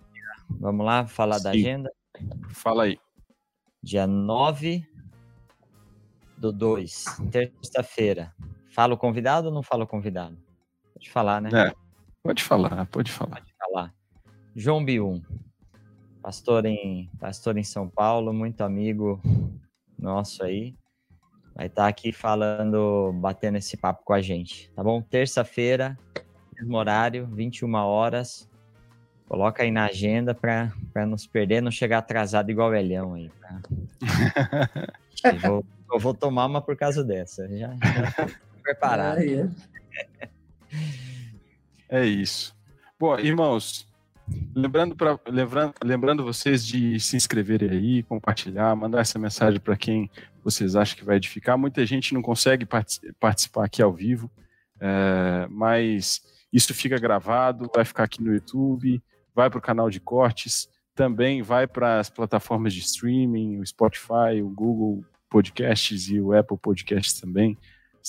vamos lá falar Sim. da agenda? Fala aí. Dia 9 do 2, terça-feira. Fala o convidado ou não fala o convidado? Pode falar, né? É, pode falar, pode falar. Falar. João Bium, pastor em, pastor em São Paulo, muito amigo nosso aí. Vai estar tá aqui falando, batendo esse papo com a gente, tá bom? Terça-feira, mesmo horário, 21 horas. Coloca aí na agenda para nos perder, não chegar atrasado igual o Elhão aí. Tá? eu, vou, eu, vou, tomar uma por causa dessa. Já, já preparado. É, é isso. Bom, irmãos, lembrando, pra, lembrando, lembrando vocês de se inscreverem aí, compartilhar, mandar essa mensagem para quem vocês acham que vai edificar. Muita gente não consegue participar aqui ao vivo, é, mas isso fica gravado, vai ficar aqui no YouTube vai para o canal de cortes, também vai para as plataformas de streaming, o Spotify, o Google Podcasts e o Apple Podcasts também.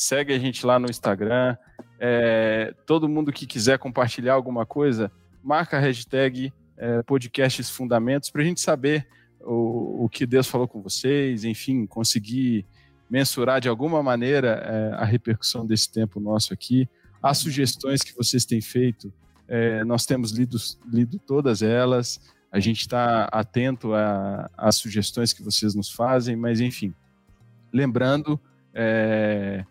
Segue a gente lá no Instagram. É, todo mundo que quiser compartilhar alguma coisa, marca a hashtag é, Podcasts Fundamentos para a gente saber o, o que Deus falou com vocês, enfim, conseguir mensurar de alguma maneira é, a repercussão desse tempo nosso aqui, as sugestões que vocês têm feito é, nós temos lido, lido todas elas, a gente está atento às sugestões que vocês nos fazem, mas enfim, lembrando, é,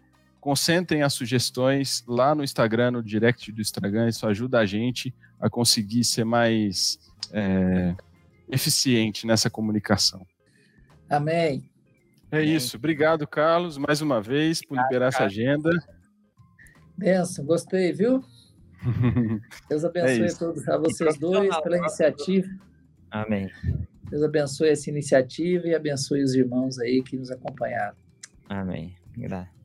concentrem as sugestões lá no Instagram, no direct do Instagram, isso ajuda a gente a conseguir ser mais é, eficiente nessa comunicação. Amém. É Amém. isso. Obrigado, Carlos, mais uma vez, por liberar essa agenda. Benção, gostei, viu? Deus abençoe é a todos, a vocês dois pela iniciativa. Amém. Deus abençoe essa iniciativa e abençoe os irmãos aí que nos acompanharam. Amém.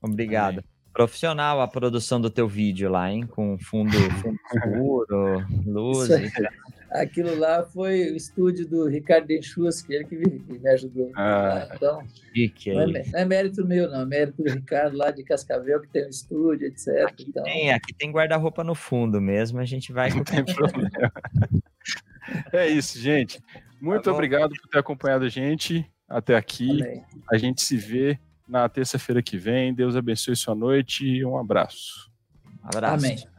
Obrigado. Amém. Profissional a produção do teu vídeo lá, hein? Com fundo, fundo escuro, luz. Aquilo lá foi o estúdio do Ricardo Denchusky, ele que me, me ajudou. Ah, então, que não, é, não é mérito meu, não. É mérito do Ricardo lá de Cascavel, que tem um estúdio, etc. Aqui então... tem, aqui tem guarda-roupa no fundo mesmo, a gente vai... Não tem problema. é isso, gente. Muito tá obrigado por ter acompanhado a gente até aqui. Amém. A gente se vê na terça-feira que vem. Deus abençoe sua noite e um abraço. Abraço. Amém.